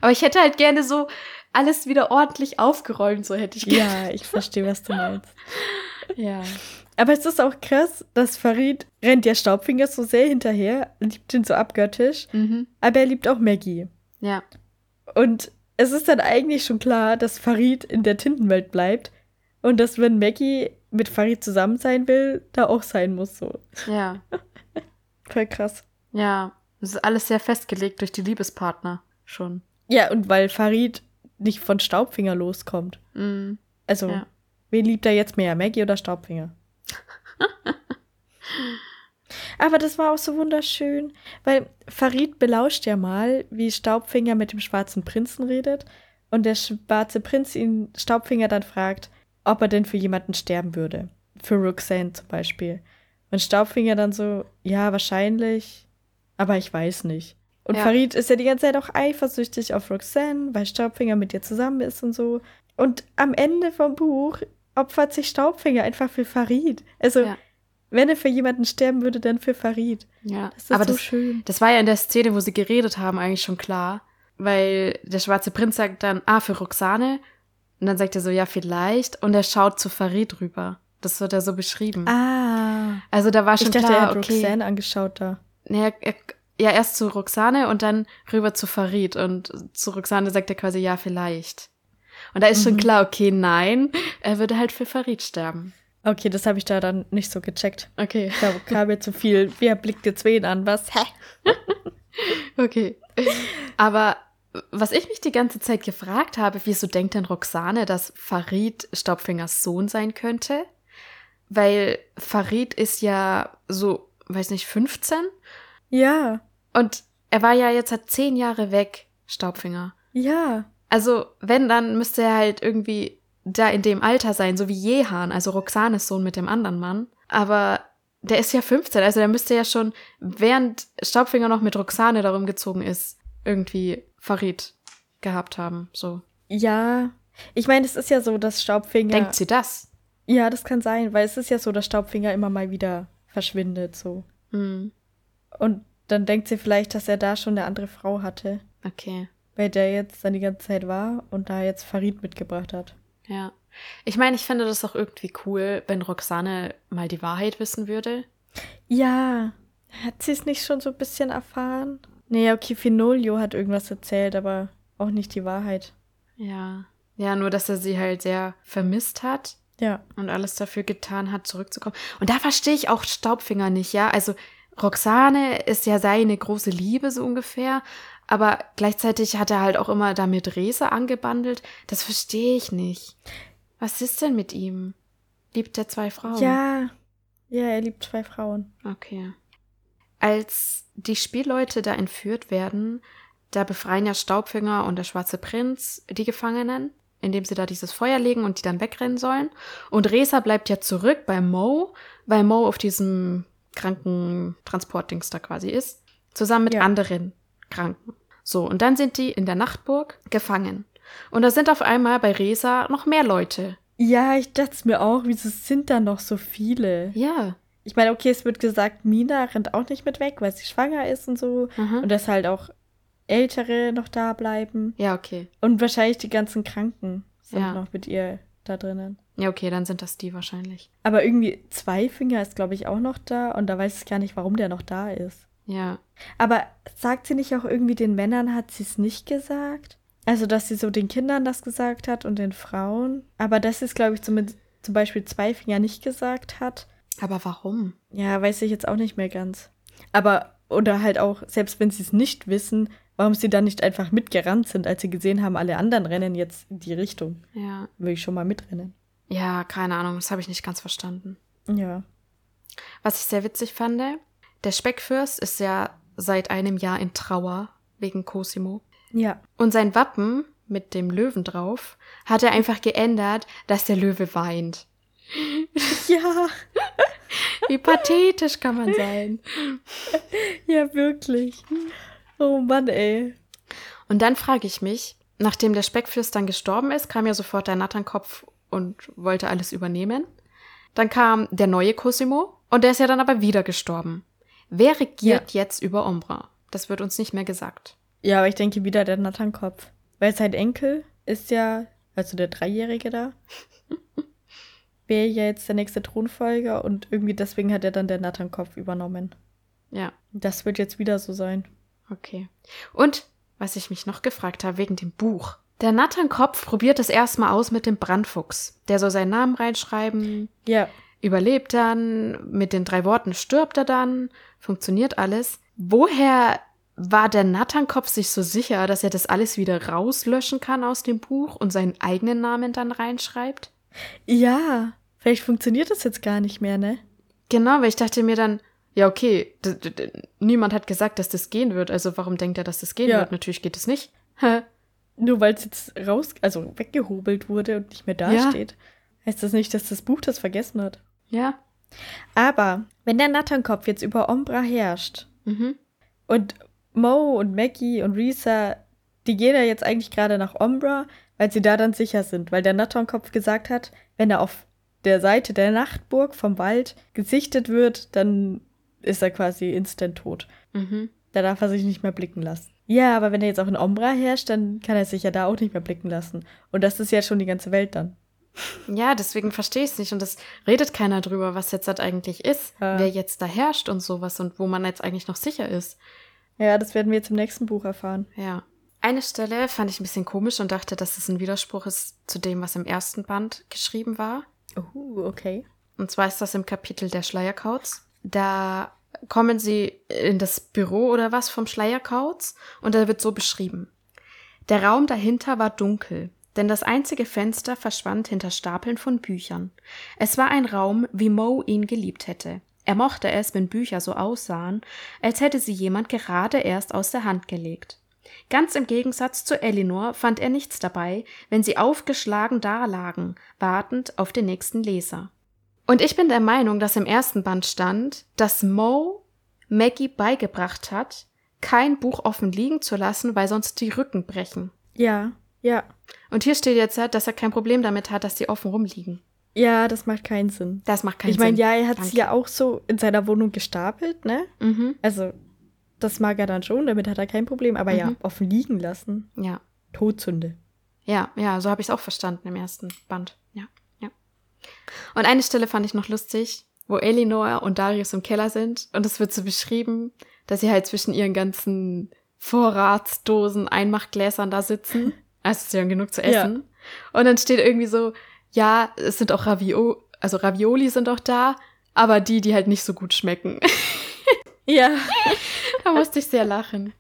Aber ich hätte halt gerne so alles wieder ordentlich aufgeräumt, so hätte ich gerne. Ja, ich verstehe, was du meinst. [laughs] Ja. Aber es ist auch krass, dass Farid rennt ja Staubfinger so sehr hinterher, liebt ihn so abgöttisch, Mhm. aber er liebt auch Maggie. Ja. Und es ist dann eigentlich schon klar, dass Farid in der Tintenwelt bleibt und dass, wenn Maggie mit Farid zusammen sein will, da auch sein muss. So. Ja. [laughs] Voll krass. Ja. Das ist alles sehr festgelegt durch die Liebespartner schon. Ja, und weil Farid nicht von Staubfinger loskommt. Mhm. Also, Ja. wen liebt er jetzt mehr, Maggie oder Staubfinger? [laughs] Aber das war auch so wunderschön, weil Farid belauscht ja mal, wie Staubfinger mit dem schwarzen Prinzen redet und der schwarze Prinz ihn Staubfinger dann fragt, ob er denn für jemanden sterben würde. Für Roxanne zum Beispiel. Und Staubfinger dann so, ja, wahrscheinlich, aber ich weiß nicht. Und Ja. Farid ist ja die ganze Zeit auch eifersüchtig auf Roxanne, weil Staubfinger mit ihr zusammen ist und so. Und am Ende vom Buch opfert sich Staubfinger einfach für Farid. Also, Ja. wenn er für jemanden sterben würde, dann für Farid. Ja. Das ist Aber so das, schön. Das war ja in der Szene, wo sie geredet haben, eigentlich schon klar. Weil der schwarze Prinz sagt dann, ah, für Roxane. Und dann sagt er so, ja, vielleicht. Und er schaut zu Farid rüber. Das wird er so beschrieben. Ah. Also da war schon Ich dachte, klar, er hat okay. Roxanne angeschaut da. Nee, er, ja, erst zu Roxane und dann rüber zu Farid. Und zu Roxane sagt er quasi, ja, vielleicht. Und da ist schon Mhm. klar, okay, nein, er würde halt für Farid sterben. Okay, das habe ich da dann nicht so gecheckt. Okay, Da kam mir zu viel. Wer blickt jetzt wen an? Was? Hä? [laughs] okay. Aber was ich mich die ganze Zeit gefragt habe, wieso denkt denn Roxane, dass Farid Staubfingers Sohn sein könnte? Weil Farid ist ja so, weiß nicht, 15? Ja. Und er war ja jetzt halt zehn Jahre weg, Staubfinger. Ja. Also, wenn, dann müsste er halt irgendwie da in dem Alter sein, so wie Jehan, also Roxanes Sohn mit dem anderen Mann. Aber der ist ja 15, also der müsste ja schon, während Staubfinger noch mit Roxane darum gezogen ist, irgendwie Farid gehabt haben. So. Ja. Ich meine, es ist ja so, dass Staubfinger. Denkt sie das? Ja, das kann sein, weil es ist ja so, dass Staubfinger immer mal wieder verschwindet, so. Hm, Und dann denkt sie vielleicht, dass er da schon eine andere Frau hatte, okay. weil der jetzt dann die ganze Zeit war und da jetzt Farid mitgebracht hat. Ja. Ich meine, ich finde das auch irgendwie cool, wenn Roxane mal die Wahrheit wissen würde. Ja. Hat sie es nicht schon so ein bisschen erfahren? Nee, okay, Finolio hat irgendwas erzählt, aber auch nicht die Wahrheit. Ja. Ja, nur dass er sie halt sehr vermisst hat. Ja. und alles dafür getan hat, zurückzukommen. Und da verstehe ich auch Staubfinger nicht, ja. Also Roxane ist ja seine große Liebe so ungefähr, aber gleichzeitig hat er halt auch immer damit Rese angebandelt. Das verstehe ich nicht. Was ist denn mit ihm? Liebt er zwei Frauen? Ja. Ja, er liebt zwei Frauen. Okay. Als die Spielleute da entführt werden, da befreien ja Staubfinger und der schwarze Prinz die Gefangenen, indem sie da dieses Feuer legen und die dann wegrennen sollen. Und Resa bleibt ja zurück bei Mo, weil Mo auf diesem Krankentransportdings da quasi ist, zusammen mit Ja. anderen Kranken. So, und dann sind die in der Nachtburg gefangen. Und da sind auf einmal bei Resa noch mehr Leute. Ja, ich dachte es mir auch, wieso sind da noch so viele? Ja. Ich meine, okay, es wird gesagt, Mina rennt auch nicht mit weg, weil sie schwanger ist und so. Mhm. Und das halt auch Ältere noch da bleiben. Ja, okay. Und wahrscheinlich die ganzen Kranken sind Ja. noch mit ihr da drinnen. Ja, okay, dann sind das die wahrscheinlich. Aber irgendwie Zweifinger ist, glaube ich, auch noch da. Und da weiß ich gar nicht, warum der noch da ist. Ja. Aber sagt sie nicht auch irgendwie den Männern, hat sie es nicht gesagt? Also, dass sie so den Kindern das gesagt hat und den Frauen. Aber das ist, glaube ich, zumindest zum Beispiel Zweifinger nicht gesagt hat. Aber warum? Ja, weiß ich jetzt auch nicht mehr ganz. Aber, oder halt auch, selbst wenn sie es nicht wissen, warum sie dann nicht einfach mitgerannt sind, als sie gesehen haben, alle anderen rennen jetzt in die Richtung. Ja. Will ich schon mal mitrennen. Ja, keine Ahnung, das habe ich nicht ganz verstanden. Ja. Was ich sehr witzig fand, der Speckfürst ist ja seit einem Jahr in Trauer wegen Cosimo. Ja. Und sein Wappen mit dem Löwen drauf hat er einfach geändert, dass der Löwe weint. Ja, [laughs] Wie pathetisch kann man sein. ja, wirklich. Oh Mann, ey. Und dann frage ich mich, nachdem der Speckfürst dann gestorben ist, kam ja sofort der Natternkopf und wollte alles übernehmen. Dann kam der neue Cosimo und der ist ja dann aber wieder gestorben. Wer regiert jetzt über Umbra? Das wird uns nicht mehr gesagt. Ja, aber ich denke wieder der Natternkopf. Weil sein Enkel ist ja, also der Dreijährige da, [laughs] wäre ja jetzt der nächste Thronfolger und irgendwie deswegen hat er dann der Natternkopf übernommen. Ja, Das wird jetzt wieder so sein. Okay. Und was ich mich noch gefragt habe wegen dem Buch. Der Natternkopf probiert es erstmal aus mit dem Brandfuchs. Der soll seinen Namen reinschreiben, Ja, überlebt dann, mit den drei Worten stirbt er dann, funktioniert alles. Woher war der Natternkopf sich so sicher, dass er das alles wieder rauslöschen kann aus dem Buch und seinen eigenen Namen dann reinschreibt? ja. Vielleicht funktioniert das jetzt gar nicht mehr, ne? Genau, weil ich dachte mir dann, ja, okay, niemand hat gesagt, dass das gehen wird, also warum denkt er, dass das gehen Ja. wird? Natürlich geht es nicht. [laughs] Nur weil es jetzt raus, also weggehobelt wurde und nicht mehr dasteht, heißt das nicht, dass das Buch das vergessen hat. Ja. Aber wenn der Natternkopf jetzt über Ombra herrscht Mhm. und Mo und Maggie und Risa, die gehen ja jetzt eigentlich gerade nach Ombra, weil sie da dann sicher sind, weil der Natternkopf gesagt hat, wenn er auf der Seite der Nachtburg vom Wald gesichtet wird, dann ist er quasi instant tot. Mhm. Da darf er sich nicht mehr blicken lassen. Ja, aber wenn er jetzt auch in Ombra herrscht, dann kann er sich ja da auch nicht mehr blicken lassen. Und das ist ja schon die ganze Welt dann. Ja, deswegen verstehe ich es nicht. Und es redet keiner drüber, was jetzt halt eigentlich ist, Ja. wer jetzt da herrscht und sowas und wo man jetzt eigentlich noch sicher ist. Ja, das werden wir jetzt im nächsten Buch erfahren. Ja. Eine Stelle fand ich ein bisschen komisch und dachte, dass es ein Widerspruch ist zu dem, was im ersten Band geschrieben war. Oh, okay. Und zwar ist das im Kapitel der Schleierkauz. Da kommen sie in das Büro oder was vom Schleierkauz und da wird so beschrieben. Der Raum dahinter war dunkel, denn das einzige Fenster verschwand hinter Stapeln von Büchern. Es war ein Raum, wie Mo ihn geliebt hätte. Er mochte es, wenn Bücher so aussahen, als hätte sie jemand gerade erst aus der Hand gelegt. Ganz im Gegensatz zu Elinor fand er nichts dabei, wenn sie aufgeschlagen dalagen, wartend auf den nächsten Leser. Und ich bin der Meinung, dass im ersten Band stand, dass Mo Maggie beigebracht hat, kein Buch offen liegen zu lassen, weil sonst die Rücken brechen. Ja, ja. Und hier steht jetzt, dass er kein Problem damit hat, dass die offen rumliegen. Ja, das macht keinen Sinn. Das macht keinen ich meine, Sinn. ja, er hat sie Danke. ja auch so in seiner Wohnung gestapelt, ne? Mhm. Also, das mag er dann schon, damit hat er kein Problem. Aber ja, Mhm. offen liegen lassen. Ja. Todsünde. Ja, ja, so habe ich es auch verstanden im ersten Band. Ja, ja. Und eine Stelle fand ich noch lustig, wo Elinor und Darius im Keller sind und es wird so beschrieben, dass sie halt zwischen ihren ganzen Vorratsdosen, Einmachgläsern da sitzen. [laughs] Also sie haben genug zu Ja. essen. Und dann steht irgendwie so, ja, es sind auch Ravio, also Ravioli sind auch da, aber die, die halt nicht so gut schmecken. [laughs] Ja. [laughs] da musste ich sehr lachen.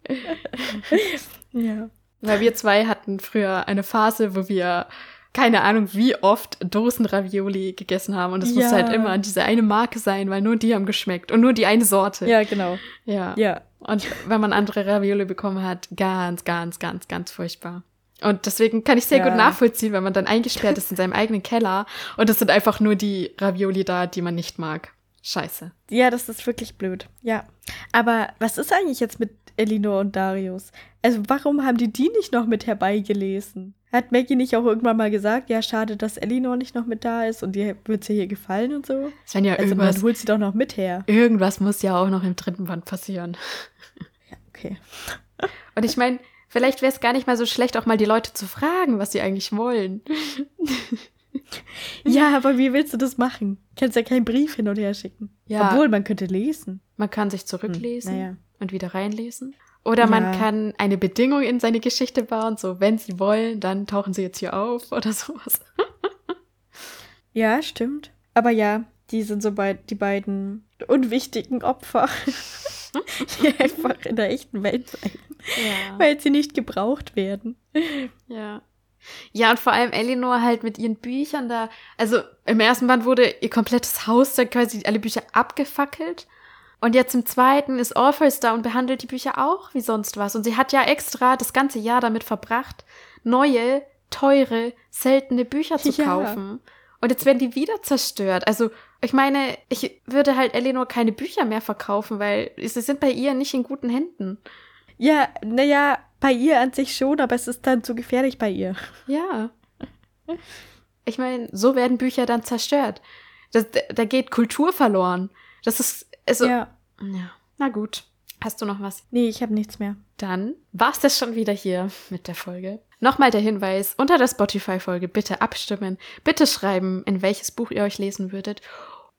Ja. Weil wir zwei hatten früher eine Phase, wo wir keine Ahnung, wie oft Dosen Ravioli gegessen haben. Und es Ja. musste halt immer diese eine Marke sein, weil nur die haben geschmeckt und nur die eine Sorte. Ja, genau. ja. Ja. Und wenn man andere Ravioli bekommen hat, ganz, ganz, ganz, ganz furchtbar. Und deswegen kann ich sehr Ja. gut nachvollziehen, wenn man dann eingesperrt ist in seinem eigenen Keller und es sind einfach nur die Ravioli da, die man nicht mag. Scheiße. Ja, das ist wirklich blöd. Ja. Aber was ist eigentlich jetzt mit Elinor und Darius? Also, warum haben die die nicht noch mit herbeigelesen? Hat Maggie nicht auch irgendwann mal gesagt, ja, schade, dass Elinor nicht noch mit da ist und dir wird sie hier gefallen und so? Sven, ja, Also, irgendwas, man holt sie doch noch mit her. irgendwas muss ja auch noch im dritten Band passieren. Okay. Und ich meine, vielleicht wäre es gar nicht mal so schlecht, auch mal die Leute zu fragen, was sie eigentlich wollen. [laughs] Ja, aber wie willst du das machen? Kannst ja keinen Brief hin und her schicken. Ja. Obwohl, man könnte lesen. Man kann sich zurücklesen Hm, naja. und wieder reinlesen. Oder man Ja. kann eine Bedingung in seine Geschichte bauen, so wenn sie wollen, dann tauchen sie jetzt hier auf [laughs] oder sowas. Ja, stimmt. Aber ja, die sind so bei, die beiden unwichtigen Opfer, [laughs] die einfach in der echten Welt bleiben, Ja. weil sie nicht gebraucht werden. Ja. Ja, und vor allem Eleanor halt mit ihren Büchern da. Also im ersten Band wurde ihr komplettes Haus da quasi alle Bücher abgefackelt. Und jetzt im zweiten ist Orpheus da und behandelt die Bücher auch wie sonst was. Und sie hat ja extra das ganze Jahr damit verbracht, neue, teure, seltene Bücher zu [laughs] Ja. kaufen. Und jetzt werden die wieder zerstört. Also, ich meine, ich würde halt Eleanor keine Bücher mehr verkaufen, weil sie sind bei ihr nicht in guten Händen. Ja, naja, bei ihr an sich schon, aber es ist dann zu gefährlich bei ihr. Ja. Ich meine, so werden Bücher dann zerstört. Das, da geht Kultur verloren. Das ist, also, ja. Ja. Na gut. Hast du noch was? Nee, ich habe nichts mehr. Dann war's das schon wieder hier mit der Folge. Nochmal der Hinweis, unter der Spotify-Folge bitte abstimmen, bitte schreiben, in welches Buch ihr euch lesen würdet.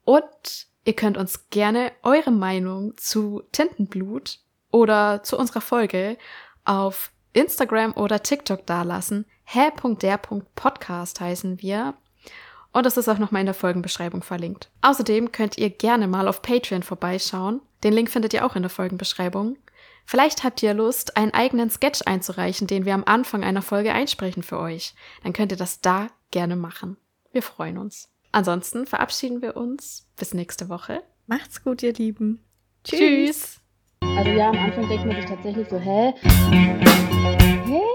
Und ihr könnt uns gerne eure Meinung zu Tintenblut oder zu unserer Folge auf Instagram oder TikTok dalassen. hä.der.podcast heißen wir. Und das ist auch nochmal in der Folgenbeschreibung verlinkt. Außerdem könnt ihr gerne mal auf Patreon vorbeischauen. Den Link findet ihr auch in der Folgenbeschreibung. Vielleicht habt ihr Lust, einen eigenen Sketch einzureichen, den wir am Anfang einer Folge einsprechen für euch. Dann könnt ihr das da gerne machen. Wir freuen uns. Ansonsten verabschieden wir uns. Bis nächste Woche. Macht's gut, ihr Lieben. Tschüss. Also ja, am Anfang denkt man sich tatsächlich so, hä? Hä? Hä?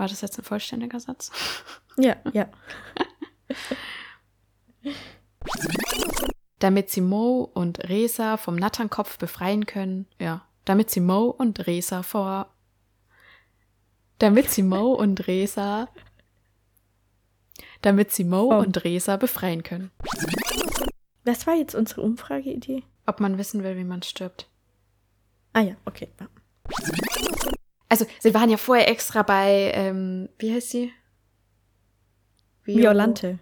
War das jetzt ein vollständiger Satz? [laughs] Ja, ja. [laughs] Damit sie Mo und Resa vom Natternkopf befreien können. Ja. Damit sie Mo und Resa vor. Damit sie Mo und Resa. [laughs] Damit sie Mo Oh. und Resa befreien können. Was war jetzt unsere Umfrageidee? Ob man wissen will, wie man stirbt. Ah ja, okay. Ja. Also, sie waren ja vorher extra bei, ähm, wie heißt sie? Vio- Violante.